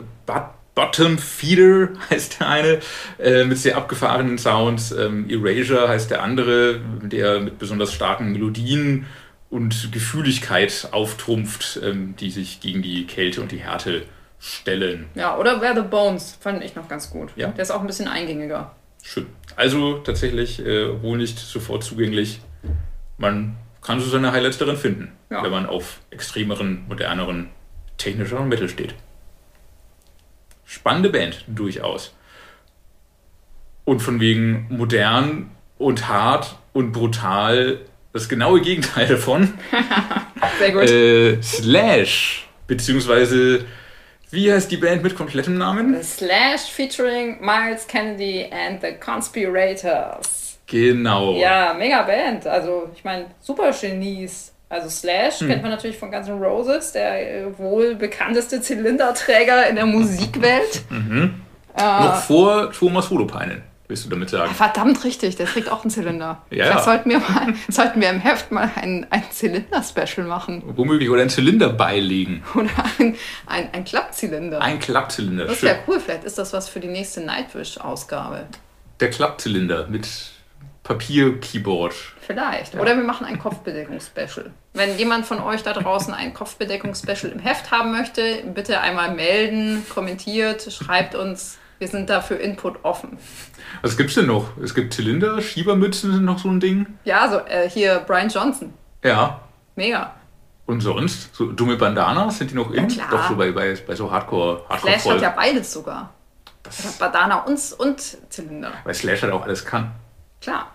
Bottom Feeder heißt der eine, äh, mit sehr abgefahrenen Sounds. Ähm, Erasure heißt der andere, der mit besonders starken Melodien und Gefühligkeit auftrumpft, ähm, die sich gegen die Kälte und die Härte stellen. Ja, oder Where the Bones fand ich noch ganz gut. Ja. Der ist auch ein bisschen eingängiger. Schön. Also tatsächlich äh, wohl nicht sofort zugänglich. Man kann so seine Highlights darin finden, ja. wenn man auf extremeren, moderneren, technischeren Metal steht. Spannende Band, durchaus. Und von wegen modern und hart und brutal das genaue Gegenteil davon. Sehr gut. Äh, Slash, beziehungsweise wie heißt die Band mit komplettem Namen? Slash featuring Miles Kennedy and the Conspirators. Genau. Ja, mega Band. Also, ich meine, super Genies. Also Slash hm. kennt man natürlich von Guns N' Roses, der äh, wohl bekannteste Zylinderträger in der Musikwelt. Mhm. Äh, Noch vor Thomas Holopainen, willst du damit sagen? Verdammt richtig, der trägt auch einen Zylinder. Ja, Vielleicht sollten wir, mal, sollten wir im Heft mal ein, ein Zylinder-Special machen. Womöglich, oder einen Zylinder beilegen. Oder ein, ein, ein Klappzylinder. Ein Klappzylinder, Das ist ja cool, vielleicht ist das was für die nächste Nightwish-Ausgabe. Der Klappzylinder mit Papier-Keyboard. Vielleicht. Ja. Oder wir machen ein Kopfbedeckungsspecial. Wenn jemand von euch da draußen ein Kopfbedeckungsspecial im Heft haben möchte, bitte einmal melden, kommentiert, schreibt uns. Wir sind da für Input offen. Was gibt's denn noch? Es gibt Zylinder, Schiebermützen sind noch so ein Ding. Ja, so äh, hier Brian Johnson. Ja. Mega. Und sonst? So dumme Bandanas, sind die noch in? klar. Doch so bei, bei, bei so Hardcore, Hardcore Slash hat ja beides sogar. Hat Bandana und, und Zylinder. Weil Slash halt auch alles kann. Klar,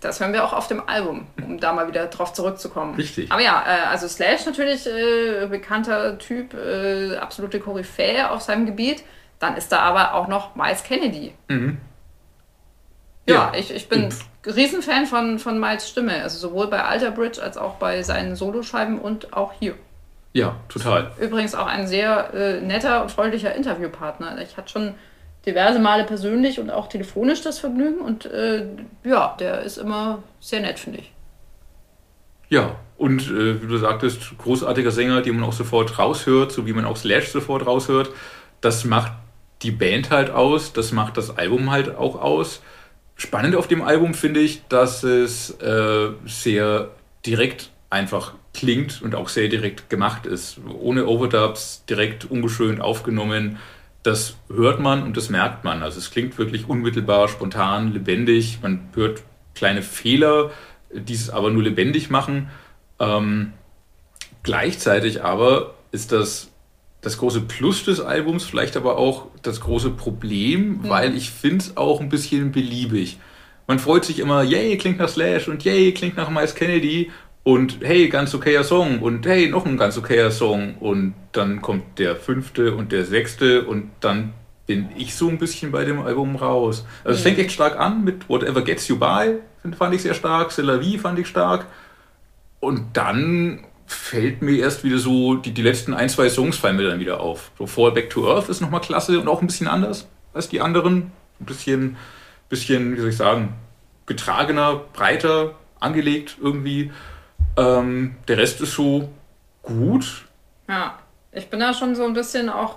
das hören wir auch auf dem Album, um da mal wieder drauf zurückzukommen. Richtig. Aber ja, äh, also Slash natürlich äh, bekannter Typ, äh, absolute Koryphäe auf seinem Gebiet. Dann ist da aber auch noch Miles Kennedy. Mhm. Ja, Ja. ich, ich bin Riesenfan von, von Miles Stimme. Also sowohl bei Alter Bridge als auch bei seinen Soloscheiben und auch hier. Ja, total. Übrigens auch ein sehr äh, netter und freundlicher Interviewpartner. Ich hatte schon diverse Male persönlich und auch telefonisch das Vergnügen und äh, ja, der ist immer sehr nett, finde ich. Ja, und äh, wie du sagtest, großartiger Sänger, den man auch sofort raushört, so wie man auch Slash sofort raushört. Das macht die Band halt aus, das macht das Album halt auch aus. Spannend auf dem Album finde ich, dass es äh, sehr direkt einfach klingt und auch sehr direkt gemacht ist. Ohne Overdubs, direkt ungeschönt aufgenommen. Das hört man und das merkt man. Also es klingt wirklich unmittelbar, spontan, lebendig. Man hört kleine Fehler, die es aber nur lebendig machen. Ähm, gleichzeitig aber ist das das große Plus des Albums, vielleicht aber auch das große Problem, weil ich finde es auch ein bisschen beliebig. Man freut sich immer, yay, klingt nach Slash und yay, klingt nach Miles Kennedy und hey, ganz okayer Song und hey, noch ein ganz okayer Song und dann kommt der fünfte und der sechste und dann bin ich so ein bisschen bei dem Album raus. Also es fängt echt stark an mit Whatever Gets You By, fand ich sehr stark, C'est la Vie fand ich stark und dann fällt mir erst wieder so, die, die letzten ein, zwei Songs fallen mir dann wieder auf. So Fall Back to Earth ist nochmal klasse und auch ein bisschen anders als die anderen. Ein bisschen, bisschen, wie soll ich sagen, getragener, breiter, angelegt irgendwie. Ähm, der Rest ist so gut. Ja, ich bin da schon so ein bisschen auch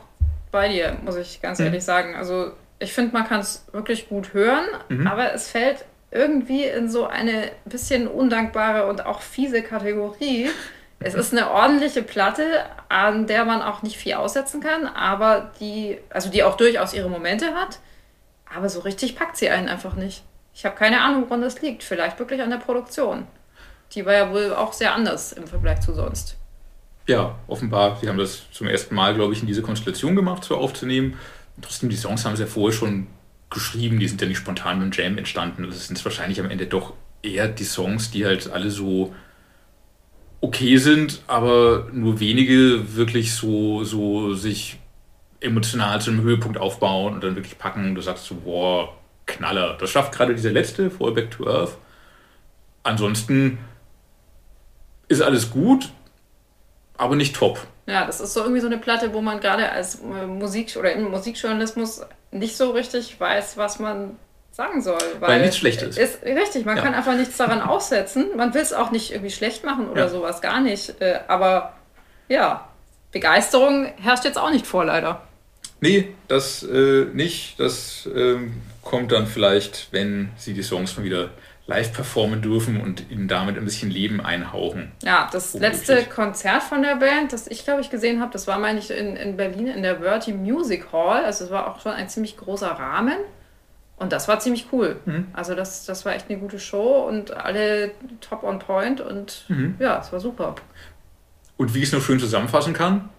bei dir, muss ich ganz Mhm. ehrlich sagen. Also ich finde, man kann es wirklich gut hören, Mhm. aber es fällt irgendwie in so eine bisschen undankbare und auch fiese Kategorie. Es ist eine ordentliche Platte, an der man auch nicht viel aussetzen kann, aber die, also die auch durchaus ihre Momente hat, aber so richtig packt sie einen einfach nicht. Ich habe keine Ahnung, woran das liegt. Vielleicht wirklich an der Produktion. Die war ja wohl auch sehr anders im Vergleich zu sonst. Ja, offenbar, sie haben das zum ersten Mal, glaube ich, in diese Konstellation gemacht, so aufzunehmen. Und trotzdem, die Songs haben sie ja vorher schon geschrieben, die sind ja nicht spontan beim Jam entstanden. Das sind wahrscheinlich am Ende doch eher die Songs, die halt alle so okay sind, aber nur wenige wirklich so, so sich emotional zu einem Höhepunkt aufbauen und dann wirklich packen. Du sagst so, boah, Knaller. Das schafft gerade dieser letzte, Fall Back to Earth. Ansonsten ist alles gut, aber nicht top. Ja, das ist so irgendwie so eine Platte, wo man gerade als äh, Musik- oder im Musikjournalismus nicht so richtig weiß, was man sagen soll. Weil nichts schlecht ist. richtig, man Ja. kann einfach nichts daran aussetzen. Man will es auch nicht irgendwie schlecht machen oder Ja. sowas, gar nicht. Äh, Aber ja, Begeisterung herrscht jetzt auch nicht vor, leider. Nee, das äh, nicht. Das ähm, kommt dann vielleicht, wenn sie die Songs mal wieder live performen dürfen und ihnen damit ein bisschen Leben einhauchen. Ja, das Womöglich. letzte Konzert von der Band, das ich glaube ich gesehen habe, das war, meine ich, in, in Berlin in der Verti Music Hall. Also es war auch schon ein ziemlich großer Rahmen. Und das war ziemlich cool. Mhm. Also das, das war echt eine gute Show und alle top on point und Mhm. ja, es war super. Und wie ich es noch schön zusammenfassen kann,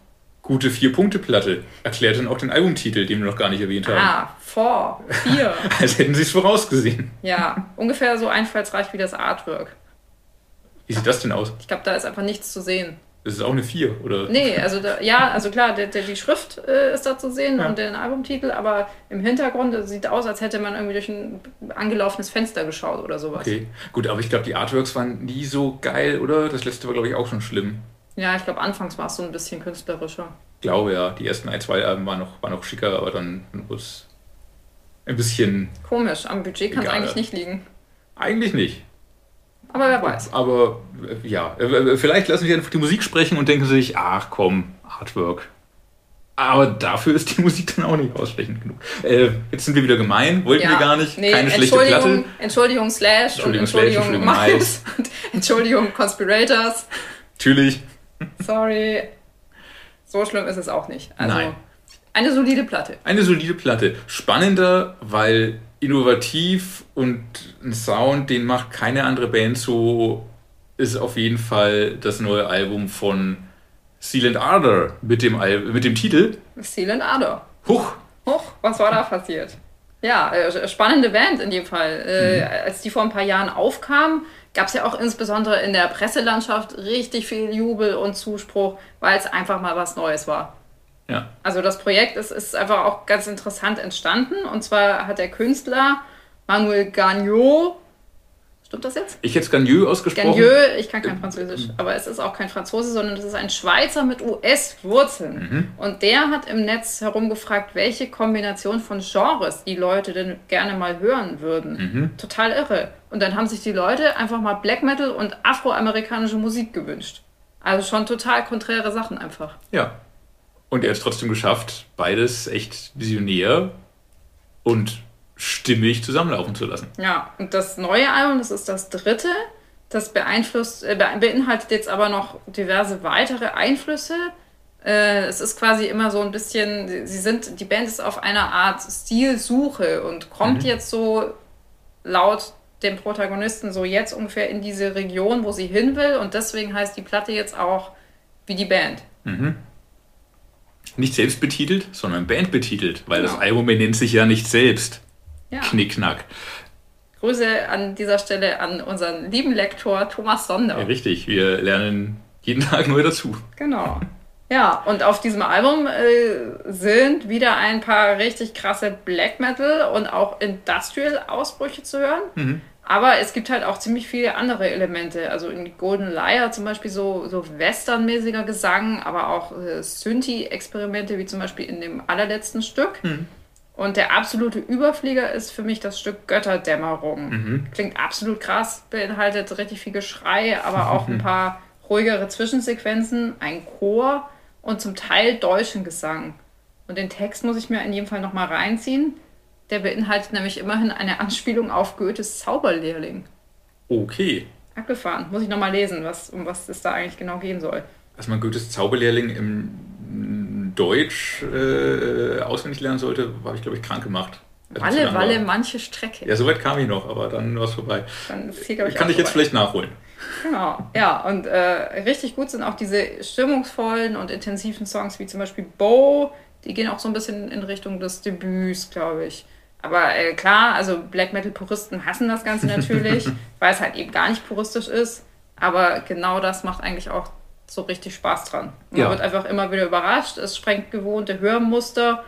gute Vier-Punkte-Platte. Erklärt dann auch den Albumtitel, den wir noch gar nicht erwähnt haben. Ah, four, vier. Als hätten sie es vorausgesehen. ja, ungefähr so einfallsreich wie das Artwork. Wie sieht das denn aus? Ich glaube, da ist einfach nichts zu sehen. Das ist auch eine Vier, oder? Nee, also da, ja, also klar, der, der, die Schrift äh, ist da zu sehen Ja. und den Albumtitel, aber im Hintergrund es sieht aus, als hätte man irgendwie durch ein angelaufenes Fenster geschaut oder sowas. Okay, gut, aber ich glaube, die Artworks waren nie so geil, oder? Das letzte war, glaube ich, auch schon schlimm. Ja, ich glaube, anfangs war es so ein bisschen künstlerischer. glaube ja, die ersten ein, zwei Alben waren noch, waren noch schicker, aber dann wurde es ein bisschen. Komisch, am Budget kann es eigentlich nicht liegen. Eigentlich nicht. Aber wer weiß. Aber ja, vielleicht lassen sie einfach die Musik sprechen und denken sich, ach komm, Artwork. Aber dafür ist die Musik dann auch nicht ausstechend genug. Äh, jetzt sind wir wieder gemein, wollten wir gar nicht. Nee, Keine schlechte Entschuldigung, Platte. Entschuldigung, Slash Entschuldigung, und Slash, Entschuldigung, Entschuldigung, Miles und Entschuldigung, Conspirators. Natürlich. Sorry. So schlimm ist es auch nicht. Also, Nein. eine solide Platte. Eine solide Platte. Spannender, weil innovativ und ein Sound, den macht keine andere Band so ist auf jeden Fall das neue Album von Seal and Ardor mit dem, Al mit dem Titel Seal and Ardor. Huch! Huch, was war da passiert? Ja, äh, spannende Band in dem Fall. Äh, mhm. Als die vor ein paar Jahren aufkam, gab es ja auch insbesondere in der Presselandschaft richtig viel Jubel und Zuspruch, weil es einfach mal was Neues war. Ja. Also das Projekt ist, ist einfach auch ganz interessant entstanden. Und zwar hat der Künstler Manuel Gagnot Stimmt das jetzt? Ich hätte es Gagneux ausgesprochen. Gagneux, ich kann kein Französisch, aber es ist auch kein Franzose, sondern es ist ein Schweizer mit US-Wurzeln. Mhm. Und der hat im Netz herumgefragt, welche Kombination von Genres die Leute denn gerne mal hören würden. Mhm. Total irre. Und dann haben sich die Leute einfach mal Black Metal und afroamerikanische Musik gewünscht. Also schon total konträre Sachen einfach. Ja. Und er hat es trotzdem geschafft, beides echt visionär und stimmig zusammenlaufen zu lassen. Ja, und das neue Album, das ist das dritte, das beeinflusst, äh, beinhaltet jetzt aber noch diverse weitere Einflüsse. Äh, es ist quasi immer so ein bisschen, sie sind, die Band ist auf einer Art Stilsuche und kommt mhm. jetzt so laut dem Protagonisten so jetzt ungefähr in diese Region, wo sie hin will und deswegen heißt die Platte jetzt auch wie die Band. Mhm. Nicht selbst betitelt, sondern Band betitelt, weil genau. das Album nennt sich ja nicht selbst. Ja. Knickknack. Grüße an dieser Stelle an unseren lieben Lektor Thomas Sonder. Ja, richtig, wir lernen jeden Tag neu dazu. Genau. Ja, und auf diesem Album äh, sind wieder ein paar richtig krasse Black Metal und auch Industrial-Ausbrüche zu hören. Mhm. Aber es gibt halt auch ziemlich viele andere Elemente. Also in Golden Liar zum Beispiel so, so westernmäßiger Gesang, aber auch äh, Synthi-Experimente, wie zum Beispiel in dem allerletzten Stück. Mhm. Und der absolute Überflieger ist für mich das Stück Götterdämmerung. Mhm. Klingt absolut krass, beinhaltet richtig viel Geschrei, aber auch ein paar ruhigere Zwischensequenzen, ein Chor und zum Teil deutschen Gesang. Und den Text muss ich mir in jedem Fall nochmal reinziehen. Der beinhaltet nämlich immerhin eine Anspielung auf Goethes Zauberlehrling. Okay. Abgefahren. Muss ich nochmal lesen, was, um was es da eigentlich genau gehen soll. Dass man Goethes Zauberlehrling im Deutsch äh, auswendig lernen sollte, habe ich, glaube ich, krank gemacht. Walle, Walle, manche Strecke. Ja, soweit kam ich noch, aber dann war es vorbei. Dann hier, ich, Kann ich jetzt vielleicht nachholen. Genau, ja, und äh, richtig gut sind auch diese stimmungsvollen und intensiven Songs, wie zum Beispiel Bo, die gehen auch so ein bisschen in Richtung des Debüts, glaube ich. Aber äh, klar, also Black Metal-Puristen hassen das Ganze natürlich, weil es halt eben gar nicht puristisch ist. Aber genau das macht eigentlich auch so richtig Spaß dran. Man ja. wird einfach immer wieder überrascht. Es sprengt gewohnte Hörmuster,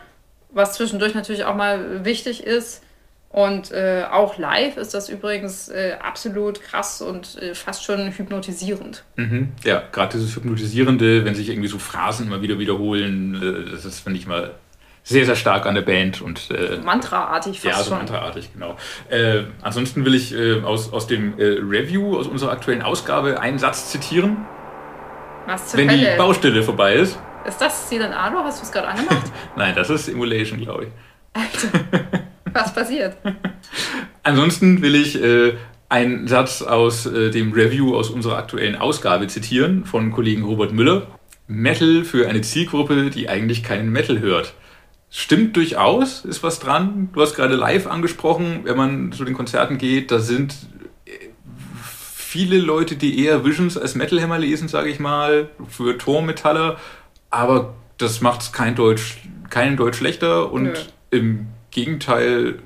was zwischendurch natürlich auch mal wichtig ist. Und äh, auch live ist das übrigens äh, absolut krass und äh, fast schon hypnotisierend. Mhm. Ja, gerade dieses Hypnotisierende, wenn sich irgendwie so Phrasen immer wieder wiederholen, äh, das ist, finde ich mal, sehr, sehr stark an der Band und äh, Mantraartig fast Ja, so schon. Mantraartig, genau. Äh, ansonsten will ich äh, aus, aus dem äh, Review, aus unserer aktuellen Ausgabe, einen Satz zitieren. Was zur Wenn Hölle? die Baustelle vorbei ist. Ist das Ado? Hast du es gerade angemacht? Nein, das ist Simulation, glaube ich. Alter, was passiert? Ansonsten will ich äh, einen Satz aus äh, dem Review aus unserer aktuellen Ausgabe zitieren von Kollegen Robert Müller. Metal für eine Zielgruppe, die eigentlich keinen Metal hört. Stimmt durchaus, ist was dran. Du hast gerade live angesprochen, wenn man zu den Konzerten geht, da sind viele Leute, die eher Visions als Metalhammer lesen, sage ich mal, für Tormetaller, aber das macht es kein Deutsch, keinen Deutsch schlechter und Nö. im Gegenteil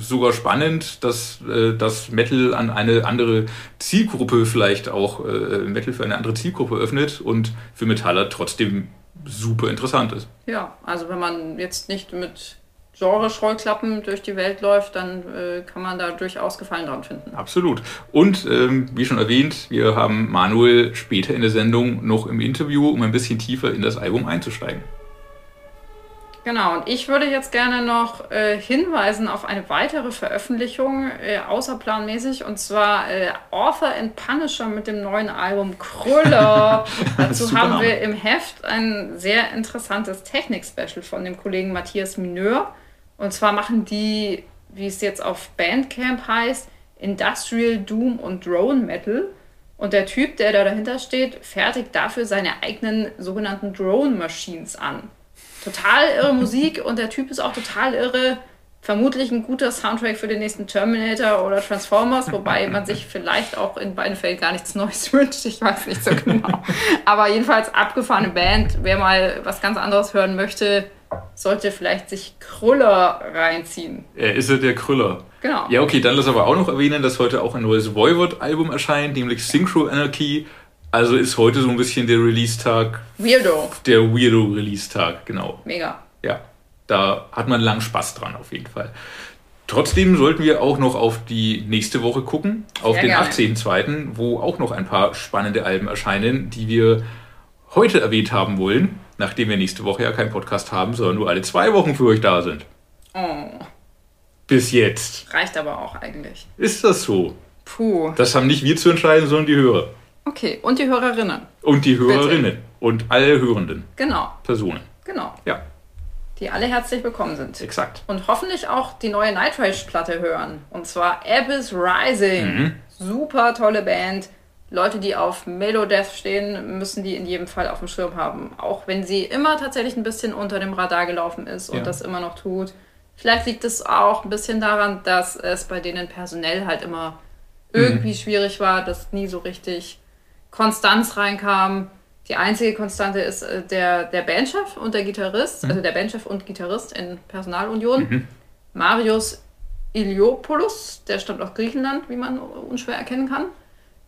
sogar spannend, dass äh, das Metal an eine andere Zielgruppe vielleicht auch äh, Metal für eine andere Zielgruppe öffnet und für Metaller trotzdem super interessant ist. Ja, also wenn man jetzt nicht mit Genre-Scheuklappen durch die Welt läuft, dann äh, kann man da durchaus Gefallen dran finden. Absolut. Und ähm, wie schon erwähnt, wir haben Manuel später in der Sendung noch im Interview, um ein bisschen tiefer in das Album einzusteigen. Genau, und ich würde jetzt gerne noch äh, hinweisen auf eine weitere Veröffentlichung, äh, außerplanmäßig, und zwar äh, Author and Punisher mit dem neuen Album Krüller. Dazu haben wir im Heft ein sehr interessantes Technik-Special von dem Kollegen Matthias Mineur. Und zwar machen die, wie es jetzt auf Bandcamp heißt, Industrial Doom und Drone Metal. Und der Typ, der da dahinter steht, fertigt dafür seine eigenen sogenannten Drone Machines an. Total irre Musik und der Typ ist auch total irre, vermutlich ein guter Soundtrack für den nächsten Terminator oder Transformers, wobei man sich vielleicht auch in beiden Fällen gar nichts Neues wünscht. Ich weiß nicht so genau. Aber jedenfalls abgefahrene Band. Wer mal was ganz anderes hören möchte, sollte vielleicht sich Krüller reinziehen. Er ist ja der Krüller. Genau. Ja, okay, dann lass aber auch noch erwähnen, dass heute auch ein neues Voivod-Album erscheint, nämlich Synchro Anarchy. Also ist heute so ein bisschen der Release-Tag. Weirdo. Der Weirdo-Release-Tag, genau. Mega. Ja, da hat man lang Spaß dran auf jeden Fall. Trotzdem sollten wir auch noch auf die nächste Woche gucken, auf Sehr den gerne. 18.02., wo auch noch ein paar spannende Alben erscheinen, die wir heute erwähnt haben wollen, nachdem wir nächste Woche ja keinen Podcast haben, sondern nur alle zwei Wochen für euch da sind. Oh, Bis jetzt. reicht aber auch eigentlich. Ist das so? Puh. Das haben nicht wir zu entscheiden, sondern die Hörer. Okay, und die Hörerinnen. Und die Hörerinnen. Und alle hörenden Genau, Personen. genau. Ja, Die alle herzlich willkommen sind. exakt. Und hoffentlich auch die neue Night Rage-Platte hören. Und zwar Abyss Rising. Mhm. Super tolle Band. Leute, die auf Melodeath stehen, müssen die in jedem Fall auf dem Schirm haben. Auch wenn sie immer tatsächlich ein bisschen unter dem Radar gelaufen ist und Ja. das immer noch tut. Vielleicht liegt es auch ein bisschen daran, dass es bei denen personell halt immer irgendwie Mhm. schwierig war, dass nie so richtig Konstanz reinkam. Die einzige Konstante ist äh, der, der Bandchef und der Gitarrist, also der Bandchef und Gitarrist in Personalunion. Marius Iliopoulos, der stammt aus Griechenland, wie man unschwer erkennen kann.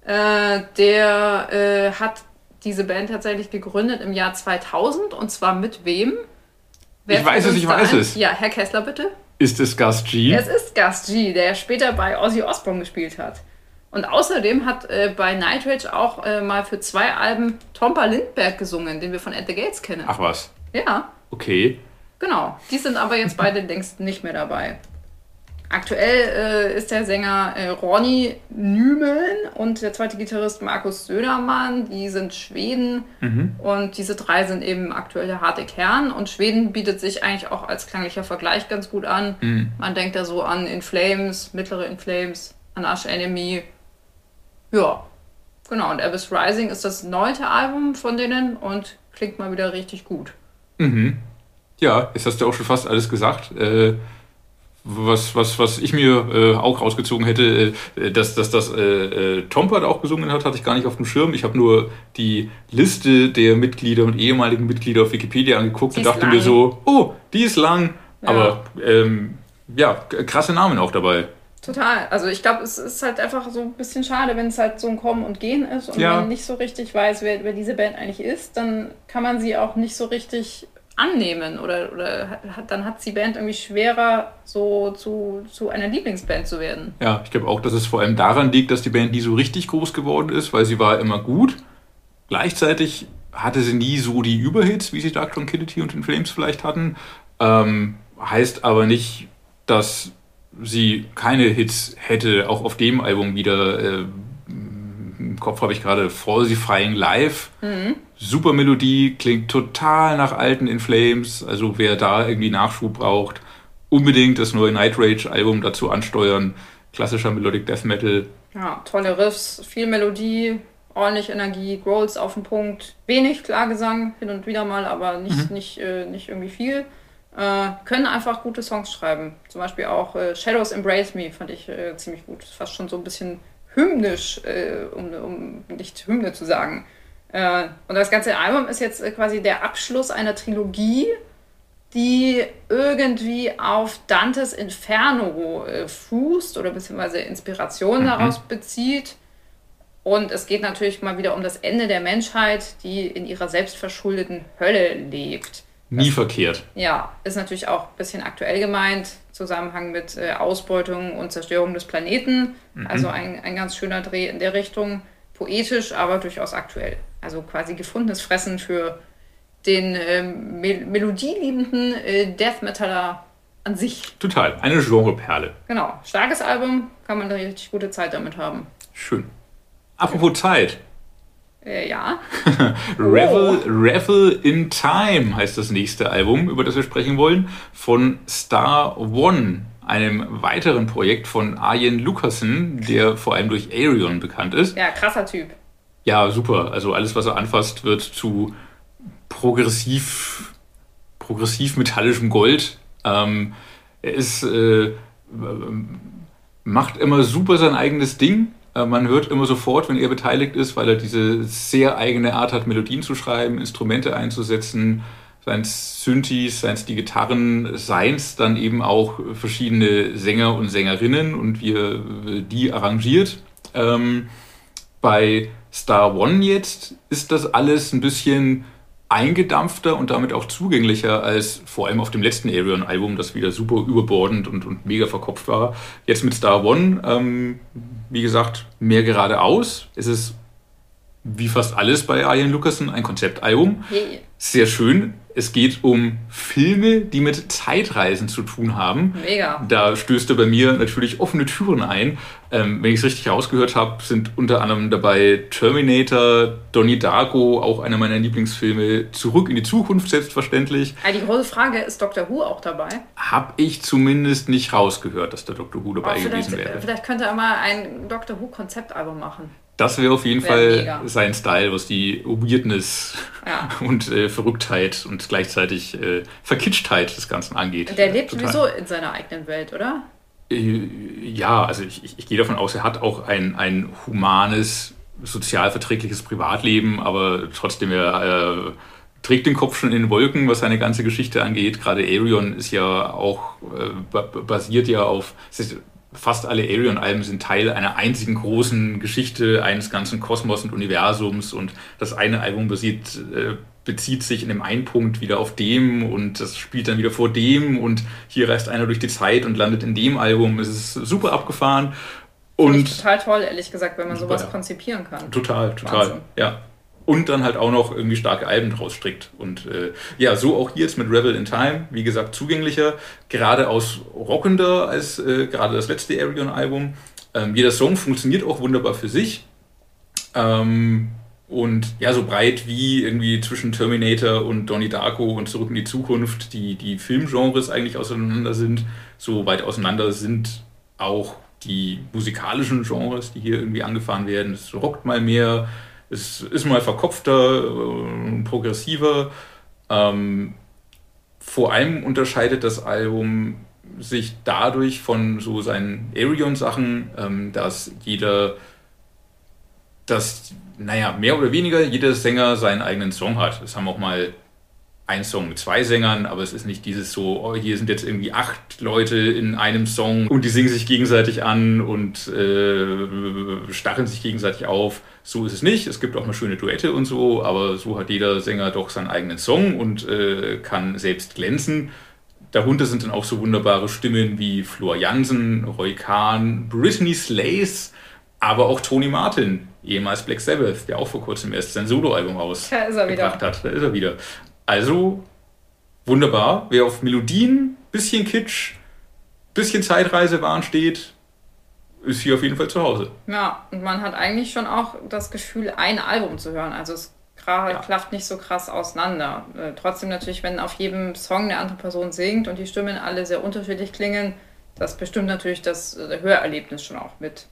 Äh, der äh, hat diese Band tatsächlich gegründet im Jahr 2000 und zwar mit wem? Ich fällt weiß es, ich weiß ein? es. Ja, Herr Kessler, bitte. Ist es Gus G? Es ist Gus G, der später bei Ozzy Osbourne gespielt hat. Und außerdem hat äh, bei Night Rage auch äh, mal für zwei Alben Tompa Lindberg gesungen, den wir von At the Gates kennen. Ach was. Ja, Okay. genau. Die sind aber jetzt beide längst nicht mehr dabei. Aktuell äh, ist der Sänger äh, Ronny Nümeln und der zweite Gitarrist Markus Södermann. Die sind Schweden und diese drei sind eben aktuell der harte Kern. Und Schweden bietet sich eigentlich auch als klanglicher Vergleich ganz gut an. Man denkt da so an In Flames, mittlere In Flames, an Arch Enemy. Ja, genau. Und Abyss Rising ist das neunte Album von denen und klingt mal wieder richtig gut. Mhm. Ja, jetzt hast du auch schon fast alles gesagt. Äh, was, was, was ich mir äh, auch rausgezogen hätte, äh, dass, dass das äh, äh, Tompert auch gesungen hat, hatte ich gar nicht auf dem Schirm. Ich habe nur die Liste der Mitglieder und ehemaligen Mitglieder auf Wikipedia angeguckt Die und dachte lang. mir so, oh, die ist lang. Ja. Aber ähm, ja, krasse Namen auch dabei. Total. Also ich glaube, es ist halt einfach so ein bisschen schade, wenn es halt so ein Kommen und Gehen ist und Ja. man nicht so richtig weiß, wer, wer diese Band eigentlich ist, dann kann man sie auch nicht so richtig annehmen oder, oder hat, dann hat die Band irgendwie schwerer, so zu, zu einer Lieblingsband zu werden. Ja, ich glaube auch, dass es vor allem daran liegt, dass die Band nie so richtig groß geworden ist, weil sie war immer gut. Gleichzeitig hatte sie nie so die Überhits, wie sie Dark Tranquility und In Flames vielleicht hatten. Ähm, heißt aber nicht, dass sie keine Hits hätte, auch auf dem Album wieder. Äh, Im Kopf habe ich gerade Falsifying Live. Super Melodie, klingt total nach alten In Flames. Also wer da irgendwie Nachschub braucht, unbedingt das neue Night Rage Album dazu ansteuern. Klassischer Melodic Death Metal. Ja, tolle Riffs, viel Melodie, ordentlich Energie, Growls auf den Punkt, wenig Klagesang hin und wieder mal, aber nicht, nicht, äh, nicht irgendwie viel. Äh, können einfach gute Songs schreiben. Zum Beispiel auch äh, Shadows Embrace Me fand ich äh, ziemlich gut. Fast schon so ein bisschen hymnisch, äh, um, um nicht Hymne zu sagen. Äh, und das ganze Album ist jetzt äh, quasi der Abschluss einer Trilogie, die irgendwie auf Dantes Inferno äh, fußt oder beziehungsweise Inspiration daraus bezieht. Und es geht natürlich mal wieder um das Ende der Menschheit, die in ihrer selbstverschuldeten Hölle lebt. Nie verkehrt. Ja, ist natürlich auch ein bisschen aktuell gemeint, Zusammenhang mit äh, Ausbeutung und Zerstörung des Planeten. Also ein, ein ganz schöner Dreh in der Richtung. Poetisch, aber durchaus aktuell. Also quasi gefundenes Fressen für den ähm, Mel Melodieliebenden äh, Death Metaller an sich. Total. Eine Genreperle. Genau, starkes Album, kann man eine richtig gute Zeit damit haben. Schön. Apropos Zeit. Äh, ja, Revel, Revel in Time heißt das nächste Album, über das wir sprechen wollen, von Star One, einem weiteren Projekt von Arjen Lucassen, der vor allem durch Arion bekannt ist. ja, krasser Typ. Ja, super. Also alles, was er anfasst, wird zu progressiv, progressiv metallischem Gold. Ähm, er ist, äh, macht immer super sein eigenes Ding. Äh, man hört immer sofort, wenn er beteiligt ist, weil er diese sehr eigene Art hat, Melodien zu schreiben, Instrumente einzusetzen, seien es Synthes, seien es die Gitarren, seien es dann eben auch verschiedene Sänger und Sängerinnen und wie er die arrangiert. Ähm, bei Star One jetzt ist das alles ein bisschen eingedampfter und damit auch zugänglicher als vor allem auf dem letzten Arion-Album, das wieder super überbordend und, und mega verkopft war. Jetzt mit Star One, ähm, wie gesagt, mehr geradeaus. Es ist wie fast alles bei Ian Lucassen ein Konzeptalbum. Sehr schön, es geht um Filme, die mit Zeitreisen zu tun haben. Mega. Da stößt er bei mir natürlich offene Türen ein. Ähm, wenn ich es richtig rausgehört habe, sind unter anderem dabei Terminator, Donnie Darko, auch einer meiner Lieblingsfilme, Zurück in die Zukunft selbstverständlich. Also die große Frage, ist Doctor Who auch dabei? Habe ich zumindest nicht rausgehört, dass der Doctor Who dabei gewesen wäre. Vielleicht könnte er mal ein Doctor Who Konzeptalbum machen. Das wäre auf jeden wär Fall mega. sein Style, was die Weirdness ja. und äh, Verrücktheit und gleichzeitig äh, Verkitschtheit des Ganzen angeht. Der lebt Total. sowieso in seiner eigenen Welt, oder? Äh, ja, also ich, ich, ich, gehe davon aus, er hat auch ein, ein humanes, sozialverträgliches Privatleben, aber trotzdem er trägt den Kopf schon in den Wolken, was seine ganze Geschichte angeht. Gerade Arion ist ja auch äh, basiert ja auf fast alle Arion-Alben sind Teil einer einzigen großen Geschichte eines ganzen Kosmos und Universums und das eine Album basiert, äh, bezieht sich in dem einen Punkt wieder auf dem und das spielt dann wieder vor dem und hier reist einer durch die Zeit und landet in dem Album. Es ist super abgefahren. Und total toll, ehrlich gesagt, wenn man sowas ja. konzipieren kann. Total, total. Wahnsinn. Ja und dann halt auch noch irgendwie starke Alben draus strickt. Und äh, ja, so auch hier jetzt mit Rebel in Time, wie gesagt, zugänglicher, geradeaus rockender als äh, gerade das letzte Arion-Album. Ähm, jeder Song funktioniert auch wunderbar für sich. Ähm, und ja, so breit wie irgendwie zwischen Terminator und Donnie Darko und Zurück in die Zukunft die, die Filmgenres eigentlich auseinander sind, so weit auseinander sind auch die musikalischen Genres, die hier irgendwie angefahren werden. Es rockt mal mehr, es ist mal verkopfter, äh, progressiver. Ähm, vor allem unterscheidet das Album sich dadurch von so seinen Arion-Sachen, ähm, dass jeder, dass, naja, mehr oder weniger jeder Sänger seinen eigenen Song hat. Es haben auch mal ein Song mit zwei Sängern, aber es ist nicht dieses so, oh, hier sind jetzt irgendwie acht Leute in einem Song und die singen sich gegenseitig an und äh, stacheln sich gegenseitig auf. So ist es nicht. Es gibt auch mal schöne Duette und so, aber so hat jeder Sänger doch seinen eigenen Song und äh, kann selbst glänzen. Darunter sind dann auch so wunderbare Stimmen wie Flor Jansen, Roy Kahn, Britney Slays, aber auch Tony Martin, ehemals Black Sabbath, der auch vor kurzem erst sein Soloalbum ausgebracht hat. Da ist er wieder. Also wunderbar. Wer auf Melodien, bisschen Kitsch, bisschen Zeitreisewahn steht, ist hier auf jeden Fall zu Hause. Ja, und man hat eigentlich schon auch das Gefühl, ein Album zu hören. Also es ja. klafft nicht so krass auseinander. Äh, trotzdem natürlich, wenn auf jedem Song eine andere Person singt und die Stimmen alle sehr unterschiedlich klingen, das bestimmt natürlich das äh, Hörerlebnis schon auch mit.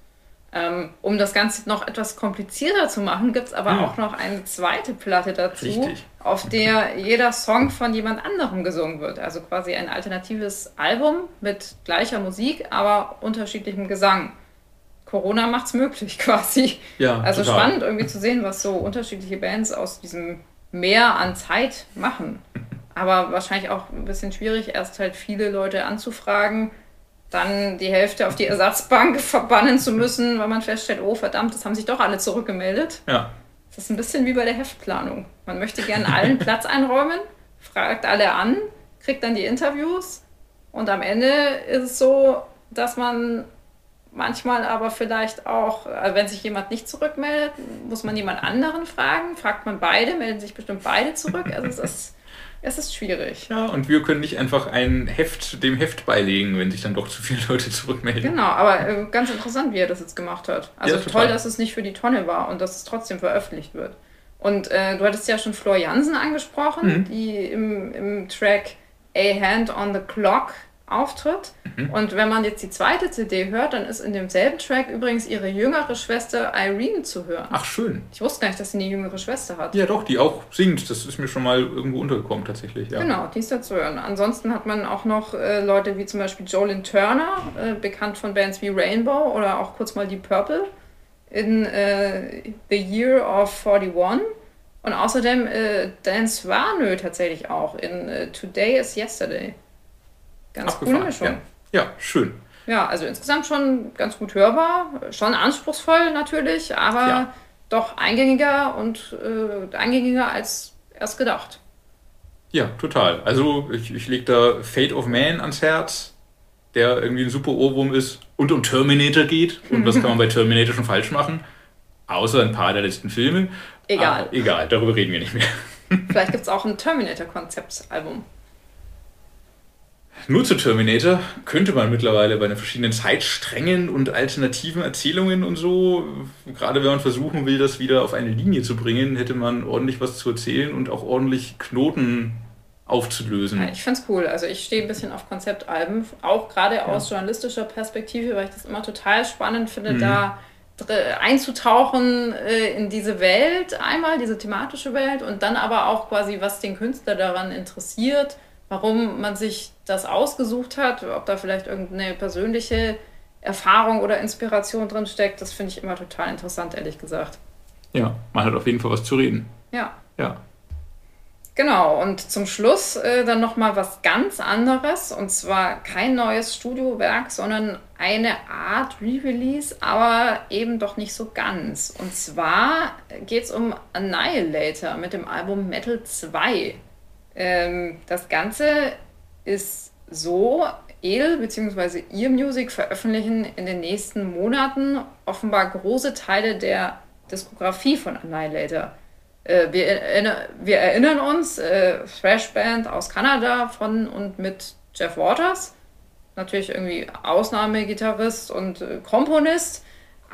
Ähm, um das Ganze noch etwas komplizierter zu machen, gibt es aber hm. auch noch eine zweite Platte dazu, Richtig. auf der jeder Song von jemand anderem gesungen wird. Also quasi ein alternatives Album mit gleicher Musik, aber unterschiedlichem Gesang. Corona macht es möglich quasi. Ja, also total. spannend irgendwie zu sehen, was so unterschiedliche Bands aus diesem Meer an Zeit machen. Aber wahrscheinlich auch ein bisschen schwierig, erst halt viele Leute anzufragen dann die Hälfte auf die Ersatzbank verbannen zu müssen, weil man feststellt, oh verdammt, das haben sich doch alle zurückgemeldet. Ja. Das ist ein bisschen wie bei der Heftplanung. Man möchte gerne allen Platz einräumen, fragt alle an, kriegt dann die Interviews und am Ende ist es so, dass man manchmal aber vielleicht auch, äh, wenn sich jemand nicht zurückmeldet, muss man jemand anderen fragen. Fragt man beide, melden sich bestimmt beide zurück. Also es ist es ist schwierig. Ja, und wir können nicht einfach ein Heft dem Heft beilegen, wenn sich dann doch zu viele Leute zurückmelden. Genau, aber äh, ganz interessant, wie er das jetzt gemacht hat. Also ja, toll, dass es nicht für die Tonne war und dass es trotzdem veröffentlicht wird. Und äh, du hattest ja schon Flor Jansen angesprochen, mhm. die im, im Track A Hand on the Clock auftritt. Mhm. Und wenn man jetzt die zweite CD hört, dann ist in demselben Track übrigens ihre jüngere Schwester Irene zu hören. Ach, schön. Ich wusste gar nicht, dass sie eine jüngere Schwester hat. Ja, doch, die auch singt. Das ist mir schon mal irgendwo untergekommen, tatsächlich. Ja. Genau, die ist da zu hören. Ansonsten hat man auch noch äh, Leute wie zum Beispiel Jolyn Turner, äh, bekannt von Bands wie Rainbow oder auch kurz mal Deep Purple, in äh, The Year of 41. Und außerdem äh, Dan Swanö tatsächlich auch in äh, Today is Yesterday. Ganz coole Mischung. Ja. ja, schön. Ja, also insgesamt schon ganz gut hörbar, schon anspruchsvoll natürlich, aber ja. doch eingängiger und äh, eingängiger als erst gedacht. Ja, total. Also ich, ich lege da Fate of Man ans Herz, der irgendwie ein super Ohrwurm ist und um Terminator geht. Und das kann man bei Terminator schon falsch machen. Außer ein paar der letzten Filme. Egal. Aber egal, darüber reden wir nicht mehr. Vielleicht gibt es auch ein Terminator-Konzeptalbum. Nur zu Terminator könnte man mittlerweile bei den verschiedenen Zeitsträngen und alternativen Erzählungen und so, gerade wenn man versuchen will, das wieder auf eine Linie zu bringen, hätte man ordentlich was zu erzählen und auch ordentlich Knoten aufzulösen. Ja, ich finde es cool. Also ich stehe ein bisschen auf Konzeptalben, auch gerade ja. aus journalistischer Perspektive, weil ich das immer total spannend finde, mhm. da einzutauchen äh, in diese Welt einmal, diese thematische Welt und dann aber auch quasi, was den Künstler daran interessiert warum man sich das ausgesucht hat, ob da vielleicht irgendeine persönliche Erfahrung oder Inspiration drin steckt, das finde ich immer total interessant, ehrlich gesagt. Ja, man hat auf jeden Fall was zu reden. Ja. Ja. Genau, und zum Schluss äh, dann nochmal was ganz anderes, und zwar kein neues Studiowerk, sondern eine Art Re-Release, aber eben doch nicht so ganz. Und zwar geht es um Annihilator mit dem Album Metal 2. Ähm, das Ganze ist so, El bzw. Ear Music veröffentlichen in den nächsten Monaten offenbar große Teile der Diskografie von Annihilator. Äh, wir, erinner wir, erinnern uns, äh, Thrash Band aus Kanada von und mit Jeff Waters, natürlich irgendwie Ausnahmegitarrist und äh, Komponist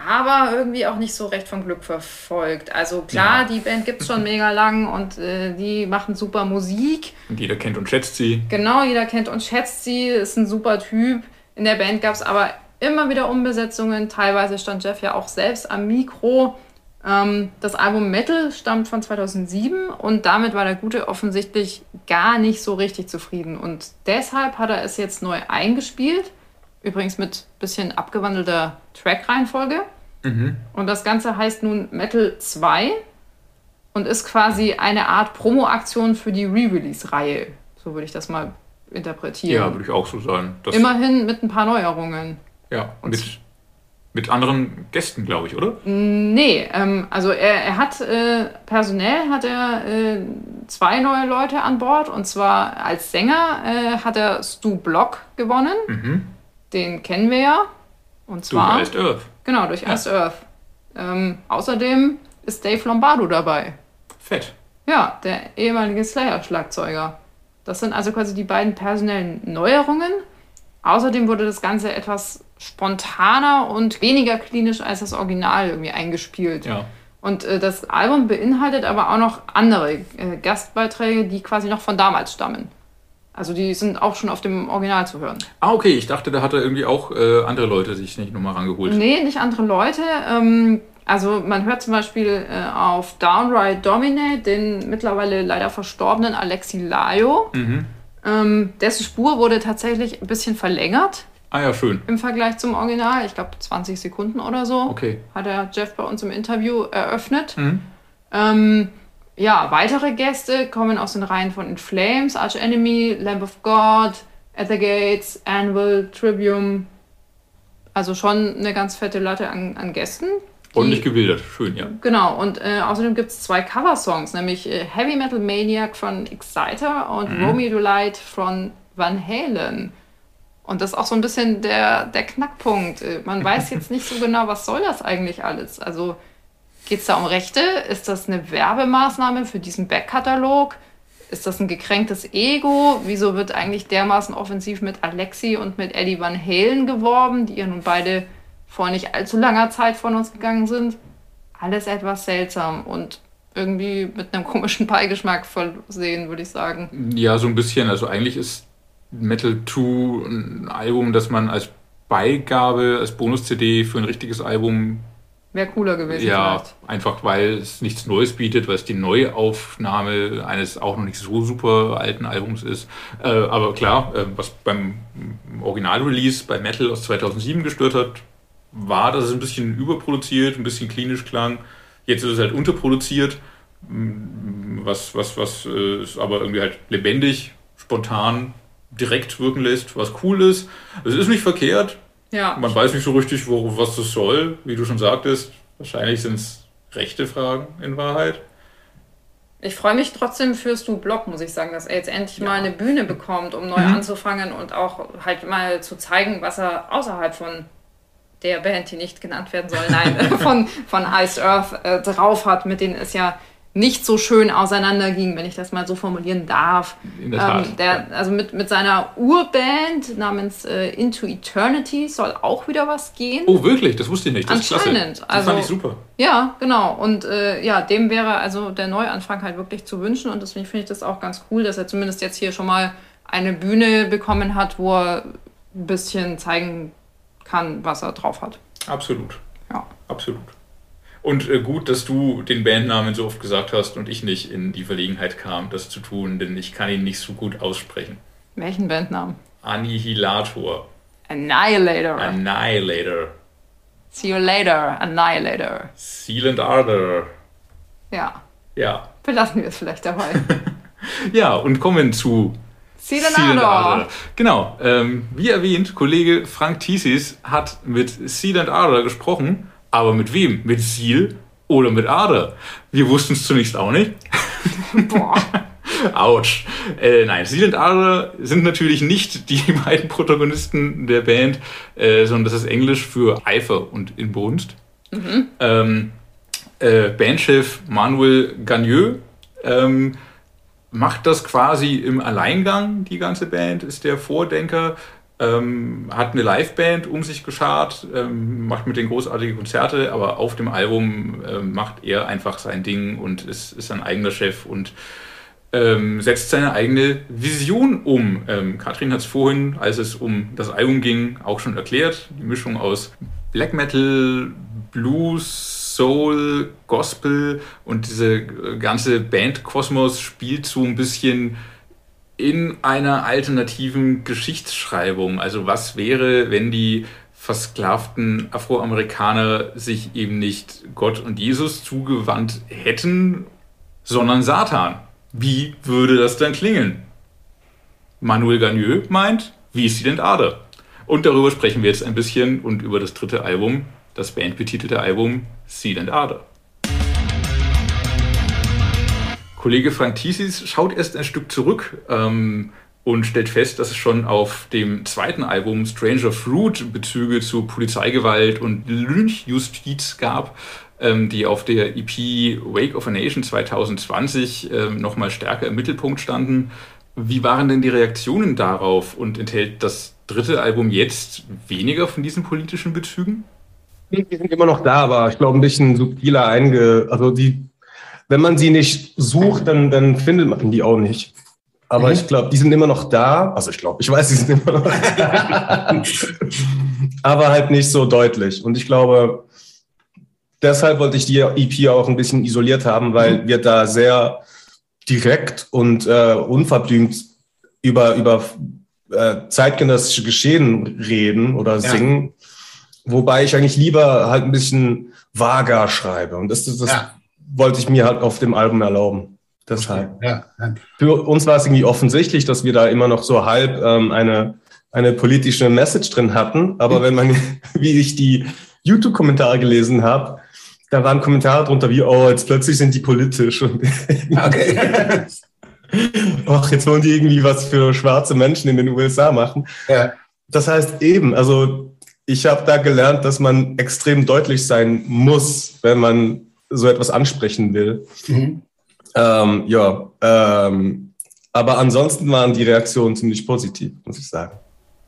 aber irgendwie auch nicht so recht vom Glück verfolgt. Also klar, ja. die Band gibt es schon mega lang und äh, die machen super Musik. Und jeder kennt und schätzt sie. Genau, jeder kennt und schätzt sie, ist ein super Typ. In der Band gab es aber immer wieder Umbesetzungen. Teilweise stand Jeff ja auch selbst am Mikro. Ähm, das Album Metal stammt von 2007 und damit war der Gute offensichtlich gar nicht so richtig zufrieden. Und deshalb hat er es jetzt neu eingespielt Übrigens mit bisschen abgewandelter Track-Reihenfolge. Mhm. Und das Ganze heißt nun Metal 2 und ist quasi eine Art Promo-Aktion für die Re-Release-Reihe. So würde ich das mal interpretieren. Ja, würde ich auch so sagen. Das Immerhin mit ein paar Neuerungen. Ja, und mit, mit anderen Gästen, glaube ich, oder? Nee, ähm, also er, er hat äh, personell hat er äh, zwei neue Leute an Bord und zwar als Sänger äh, hat er Stu Block gewonnen. Mhm. Den kennen wir ja. Und zwar. Durch Iced Earth. Genau, durch ja. Iced Earth. Ähm, außerdem ist Dave Lombardo dabei. Fett. Ja, der ehemalige Slayer-Schlagzeuger. Das sind also quasi die beiden personellen Neuerungen. Außerdem wurde das Ganze etwas spontaner und weniger klinisch als das Original irgendwie eingespielt. Ja. Und äh, das Album beinhaltet aber auch noch andere äh, Gastbeiträge, die quasi noch von damals stammen. Also die sind auch schon auf dem Original zu hören. Ah, okay. Ich dachte, da hat er irgendwie auch äh, andere Leute sich nicht nochmal rangeholt. Nee, nicht andere Leute. Ähm, also man hört zum Beispiel äh, auf Downright Dominate den mittlerweile leider verstorbenen Alexi Laio. Mhm. Ähm, dessen Spur wurde tatsächlich ein bisschen verlängert. Ah ja, schön. Im Vergleich zum Original. Ich glaube 20 Sekunden oder so. Okay. Hat er Jeff bei uns im Interview eröffnet. Mhm. Ähm, ja, weitere Gäste kommen aus den Reihen von In Flames, Arch Enemy, Lamb of God, At the Gates, Anvil, Trivium. Also schon eine ganz fette Latte an, an Gästen. Ordentlich gewildert, schön, ja. Genau, und äh, außerdem gibt es zwei Cover-Songs, nämlich äh, Heavy Metal Maniac von Exciter und mhm. Romeo Light von Van Halen. Und das ist auch so ein bisschen der, der Knackpunkt. Äh, man weiß jetzt nicht so genau, was soll das eigentlich alles. Also Geht es da um Rechte? Ist das eine Werbemaßnahme für diesen Backkatalog? Ist das ein gekränktes Ego? Wieso wird eigentlich dermaßen offensiv mit Alexi und mit Eddie Van Halen geworben, die ja nun beide vor nicht allzu langer Zeit von uns gegangen sind? Alles etwas seltsam und irgendwie mit einem komischen Beigeschmack versehen, würde ich sagen. Ja, so ein bisschen. Also eigentlich ist Metal 2 ein Album, das man als Beigabe, als Bonus-CD für ein richtiges Album Wäre cooler gewesen. Ja, vielleicht. einfach weil es nichts Neues bietet, weil es die Neuaufnahme eines auch noch nicht so super alten Albums ist. Äh, aber klar, äh, was beim Original-Release bei Metal aus 2007 gestört hat, war, dass es ein bisschen überproduziert, ein bisschen klinisch klang. Jetzt ist es halt unterproduziert, was, was, was äh, ist aber irgendwie halt lebendig, spontan, direkt wirken lässt, was cool ist. Es ist nicht verkehrt, ja. Man weiß nicht so richtig, wo, was das soll, wie du schon sagtest. Wahrscheinlich sind es rechte Fragen in Wahrheit. Ich freue mich trotzdem für Stu Block, muss ich sagen, dass er jetzt endlich ja. mal eine Bühne bekommt, um neu mhm. anzufangen und auch halt mal zu zeigen, was er außerhalb von der Band, die nicht genannt werden soll, nein, von, von Ice Earth äh, drauf hat. Mit denen ist ja nicht so schön auseinanderging, wenn ich das mal so formulieren darf. In der Tat. Ähm, der, also mit, mit seiner Urband namens äh, Into Eternity soll auch wieder was gehen. Oh, wirklich? Das wusste ich nicht. Das Anscheinend. Das also, fand ich super. Ja, genau. Und äh, ja, dem wäre also der Neuanfang halt wirklich zu wünschen. Und deswegen finde ich das auch ganz cool, dass er zumindest jetzt hier schon mal eine Bühne bekommen hat, wo er ein bisschen zeigen kann, was er drauf hat. Absolut. Ja. Absolut. Und äh, gut, dass du den Bandnamen so oft gesagt hast und ich nicht in die Verlegenheit kam, das zu tun, denn ich kann ihn nicht so gut aussprechen. Welchen Bandnamen? Annihilator. Annihilator. Annihilator. See you later, Annihilator. Seal and Ardor. Ja. Ja. Belassen wir es vielleicht dabei. ja, und kommen zu Seal and Ardor. Genau. Ähm, wie erwähnt, Kollege Frank Thiesis hat mit Seal and Ardor gesprochen aber mit wem? Mit Seal oder mit Ader? Wir wussten es zunächst auch nicht. Boah. Autsch. Äh, nein, Seal und Ader sind natürlich nicht die beiden Protagonisten der Band, äh, sondern das ist Englisch für Eifer und Inbrunst. Mhm. Ähm, äh, Bandchef Manuel Gagneux ähm, macht das quasi im Alleingang, die ganze Band, ist der Vordenker ähm, hat eine Liveband um sich geschart, ähm, macht mit den großartige Konzerte, aber auf dem Album ähm, macht er einfach sein Ding und ist, ist ein eigener Chef und ähm, setzt seine eigene Vision um. Ähm, Katrin hat es vorhin, als es um das Album ging, auch schon erklärt. Die Mischung aus Black Metal, Blues, Soul, Gospel und diese ganze Bandkosmos spielt so ein bisschen in einer alternativen Geschichtsschreibung. Also was wäre, wenn die versklavten Afroamerikaner sich eben nicht Gott und Jesus zugewandt hätten, sondern Satan? Wie würde das dann klingen? Manuel Gagneux meint, wie ist sie denn Ader? Und darüber sprechen wir jetzt ein bisschen und über das dritte Album, das bandbetitelte Album Seed and Ader. Kollege Frank Thiesis schaut erst ein Stück zurück ähm, und stellt fest, dass es schon auf dem zweiten Album Stranger Fruit Bezüge zu Polizeigewalt und Lynchjustiz gab, ähm, die auf der EP Wake of a Nation 2020 ähm, nochmal stärker im Mittelpunkt standen. Wie waren denn die Reaktionen darauf und enthält das dritte Album jetzt weniger von diesen politischen Bezügen? Die sind immer noch da, aber ich glaube ein bisschen subtiler einge... Also die wenn man sie nicht sucht, dann, dann findet man die auch nicht. Aber mhm. ich glaube, die sind immer noch da. Also ich glaube, ich weiß, die sind immer noch da. Aber halt nicht so deutlich. Und ich glaube, deshalb wollte ich die EP auch ein bisschen isoliert haben, weil mhm. wir da sehr direkt und äh, unverblümt über, über äh, zeitgenössische Geschehen reden oder ja. singen. Wobei ich eigentlich lieber halt ein bisschen vager schreibe. Und das, das, das ja wollte ich mir halt auf dem Album erlauben. Deshalb. Okay, ja. Für uns war es irgendwie offensichtlich, dass wir da immer noch so halb ähm, eine, eine politische Message drin hatten. Aber wenn man, wie ich die YouTube-Kommentare gelesen habe, da waren Kommentare drunter wie, oh, jetzt plötzlich sind die politisch. okay. Ach, jetzt wollen die irgendwie was für schwarze Menschen in den USA machen. Ja. Das heißt eben, also ich habe da gelernt, dass man extrem deutlich sein muss, wenn man so etwas ansprechen will. Mhm. Ähm, ja, ähm, aber ansonsten waren die Reaktionen ziemlich positiv, muss ich sagen.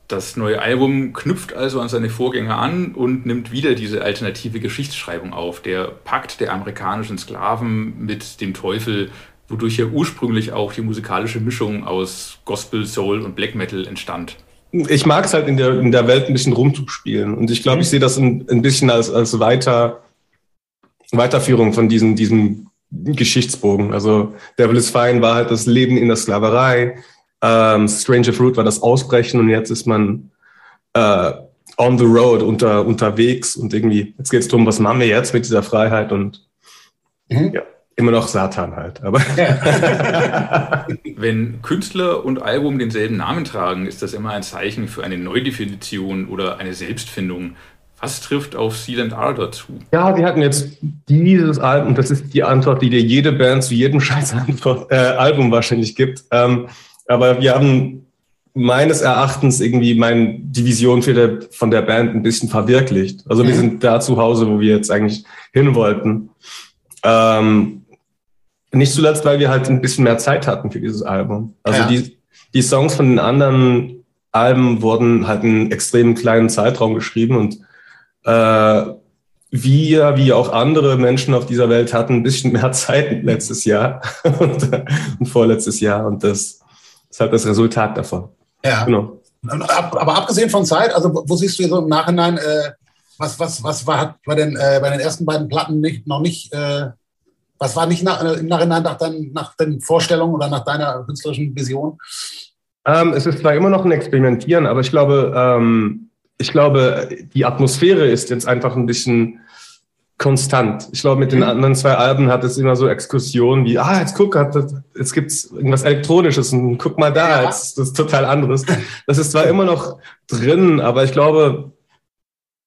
Das neue Album knüpft also an seine Vorgänger an und nimmt wieder diese alternative Geschichtsschreibung auf. Der Pakt der amerikanischen Sklaven mit dem Teufel wodurch ja ursprünglich auch die musikalische Mischung aus Gospel, Soul und Black Metal entstand. Ich mag es halt in der, in der Welt ein bisschen rumzuspielen. Und ich glaube, mhm. ich sehe das ein, ein bisschen als, als weiter, Weiterführung von diesem, diesem Geschichtsbogen. Also Devil is Fine war halt das Leben in der Sklaverei. Ähm, Stranger Fruit war das Ausbrechen und jetzt ist man äh, on the road, unter, unterwegs und irgendwie, jetzt geht es darum, was machen wir jetzt mit dieser Freiheit und mhm. ja, immer noch Satan halt. Aber ja. Wenn Künstler und Album denselben Namen tragen, ist das immer ein Zeichen für eine Neudefinition oder eine Selbstfindung. Was trifft auf Sealand R dazu? Ja, wir hatten jetzt dieses Album, das ist die Antwort, die dir jede Band zu jedem scheiß äh, Album wahrscheinlich gibt. Ähm, aber wir haben meines Erachtens irgendwie meine Division für der, von der Band ein bisschen verwirklicht. Also mhm. wir sind da zu Hause, wo wir jetzt eigentlich hin wollten. Ähm, nicht zuletzt, weil wir halt ein bisschen mehr Zeit hatten für dieses Album. Also ja. die, die Songs von den anderen Alben wurden halt in extrem kleinen Zeitraum geschrieben und äh, wir, wie auch andere Menschen auf dieser Welt, hatten ein bisschen mehr Zeit letztes Jahr und, und vorletztes Jahr. Und das ist halt das Resultat davon. Ja. Genau. Aber abgesehen von Zeit, also wo siehst du so im Nachhinein, äh, was, was, was war, bei, den, äh, bei den ersten beiden Platten nicht, noch nicht, äh, was war nicht nach, im Nachhinein nach, dein, nach den Vorstellungen oder nach deiner künstlerischen Vision? Ähm, es ist zwar immer noch ein Experimentieren, aber ich glaube, ähm, ich glaube, die Atmosphäre ist jetzt einfach ein bisschen konstant. Ich glaube, mit den mhm. anderen zwei Alben hat es immer so Exkursionen wie, ah, jetzt guck, jetzt gibt es irgendwas Elektronisches und guck mal da, ja. jetzt, das ist total anderes. Das ist zwar immer noch drin, aber ich glaube,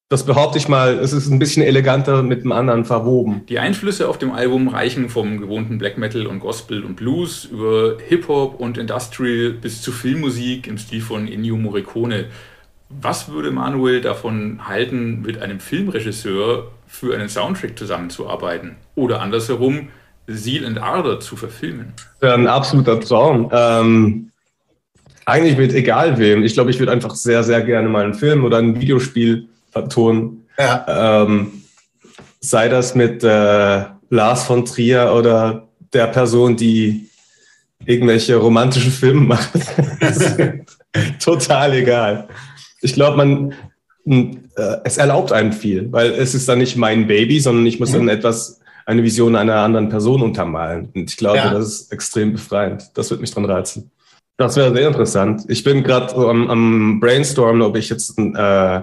das behaupte ich mal, es ist ein bisschen eleganter mit dem anderen verwoben. Die Einflüsse auf dem Album reichen vom gewohnten Black Metal und Gospel und Blues über Hip-Hop und Industrial bis zu Filmmusik im Stil von Ennio Morricone. Was würde Manuel davon halten, mit einem Filmregisseur für einen Soundtrack zusammenzuarbeiten? Oder andersherum, Seal and Ardor zu verfilmen? Ein absoluter Traum. Ähm, eigentlich mit egal wem. Ich glaube, ich würde einfach sehr, sehr gerne mal einen Film oder ein Videospiel vertonen. Ja. Ähm, sei das mit äh, Lars von Trier oder der Person, die irgendwelche romantischen Filme macht. total egal ich glaube, man, äh, es erlaubt einem viel, weil es ist dann nicht mein Baby, sondern ich muss mhm. dann etwas, eine Vision einer anderen Person untermalen. Und ich glaube, ja. das ist extrem befreiend. Das wird mich dran reizen. Das wäre sehr interessant. Ich bin gerade am, am Brainstormen, ob ich jetzt ein, äh,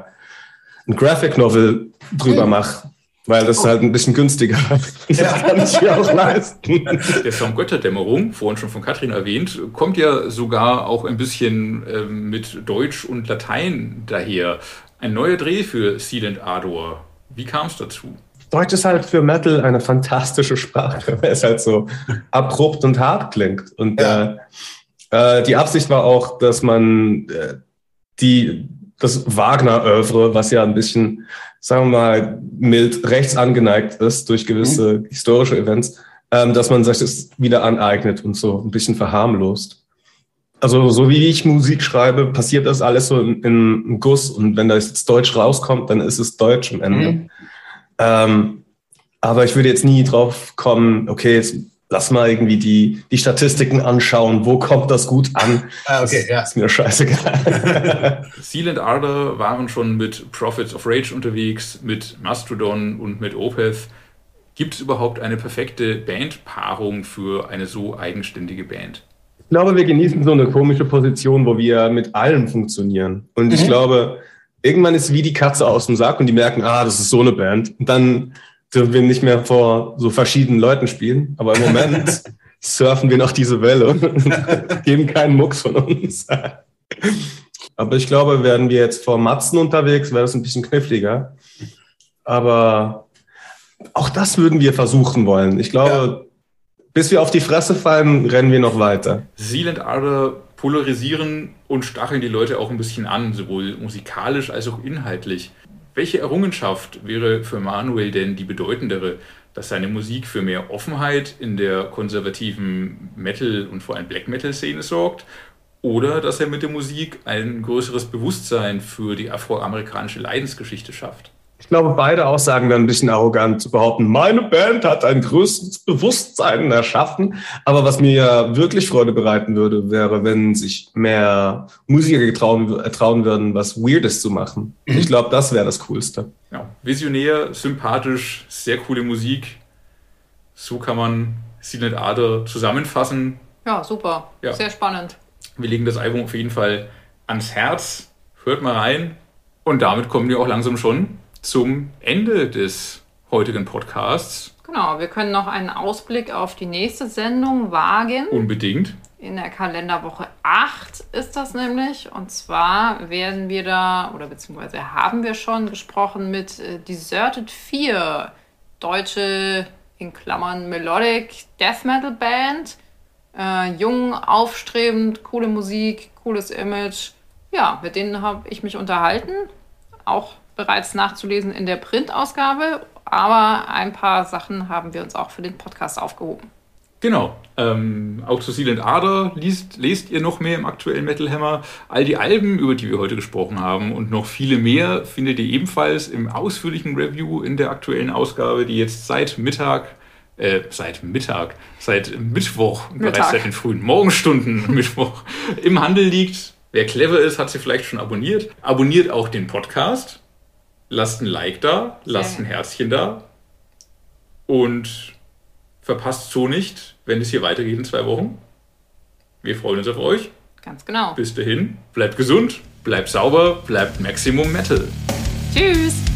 ein Graphic Novel drüber mhm. mache. Weil das ist halt ein bisschen günstiger. Das ja. kann ich mir auch leisten. Der Song Götterdämmerung, vorhin schon von Katrin erwähnt, kommt ja sogar auch ein bisschen äh, mit Deutsch und Latein daher. Ein neuer Dreh für Sealant Ardor. Wie kam es dazu? Deutsch ist halt für Metal eine fantastische Sprache, weil es halt so abrupt und hart klingt. Und ja. äh, äh die Absicht war auch, dass man äh, die, das Wagner-Övre, was ja ein bisschen sagen wir mal, mild rechts angeneigt ist durch gewisse mhm. historische Events, ähm, dass man sich das wieder aneignet und so ein bisschen verharmlost. Also so wie ich Musik schreibe, passiert das alles so in, in Guss und wenn da jetzt Deutsch rauskommt, dann ist es Deutsch am Ende. Mhm. Ähm, aber ich würde jetzt nie drauf kommen, okay, jetzt lass mal irgendwie die, die Statistiken anschauen, wo kommt das gut an. Ah, okay, ja. Ist mir scheißegal. Seal and Ardor waren schon mit Prophets of Rage unterwegs, mit Mastodon und mit Opeth. Gibt es überhaupt eine perfekte Bandpaarung für eine so eigenständige Band? Ich glaube, wir genießen so eine komische Position, wo wir mit allem funktionieren. Und mhm. ich glaube, irgendwann ist wie die Katze aus dem Sack und die merken, ah, das ist so eine Band. Und dann dürfen wir nicht mehr vor so verschiedenen Leuten spielen. Aber im Moment surfen wir noch diese Welle und geben keinen Mucks von uns. Aber ich glaube, werden wir jetzt vor Matzen unterwegs, wäre das ein bisschen kniffliger. Aber auch das würden wir versuchen wollen. Ich glaube, ja. bis wir auf die Fresse fallen, rennen wir noch weiter. Seal and Ardor polarisieren und stacheln die Leute auch ein bisschen an, sowohl musikalisch als auch inhaltlich. Welche Errungenschaft wäre für Manuel denn die bedeutendere, dass seine Musik für mehr Offenheit in der konservativen Metal- und vor allem Black Metal-Szene sorgt oder dass er mit der Musik ein größeres Bewusstsein für die afroamerikanische Leidensgeschichte schafft? Ich glaube, beide Aussagen wären ein bisschen arrogant zu behaupten, meine Band hat ein größeres Bewusstsein erschaffen. Aber was mir ja wirklich Freude bereiten würde, wäre, wenn sich mehr Musiker getrauen, trauen würden, was Weirdes zu machen. Ich glaube, das wäre das Coolste. Ja, visionär, sympathisch, sehr coole Musik. So kann man Silent Ader zusammenfassen. Ja, super. Ja. Sehr spannend. Wir legen das Album auf jeden Fall ans Herz. Hört mal rein. Und damit kommen wir auch langsam schon zum Ende des heutigen Podcasts. Genau, wir können noch einen Ausblick auf die nächste Sendung wagen. Unbedingt. In der Kalenderwoche 8 ist das nämlich. Und zwar werden wir da, oder beziehungsweise haben wir schon gesprochen mit äh, Deserted 4, deutsche, in Klammern, Melodic Death Metal Band. Äh, jung, aufstrebend, coole Musik, cooles Image. Ja, mit denen habe ich mich unterhalten. Auch bereits nachzulesen in der Printausgabe, aber ein paar Sachen haben wir uns auch für den Podcast aufgehoben. Genau. Ähm, auch zu Silent Ader liest, lest ihr noch mehr im aktuellen Metal Hammer. All die Alben, über die wir heute gesprochen haben und noch viele mehr findet ihr ebenfalls im ausführlichen Review in der aktuellen Ausgabe, die jetzt seit Mittag, äh, seit Mittag, seit Mittwoch, Mittag. bereits seit den frühen Morgenstunden Mittwoch im Handel liegt. Wer clever ist, hat sie vielleicht schon abonniert. Abonniert auch den Podcast lasst ein Like da, lasst ein Herzchen da und verpasst so nicht, wenn es hier weitergeht in zwei Wochen. Wir freuen uns auf euch. Ganz genau. Bis dahin, bleibt gesund, bleibt sauber, bleibt Maximum Metal. Tschüss.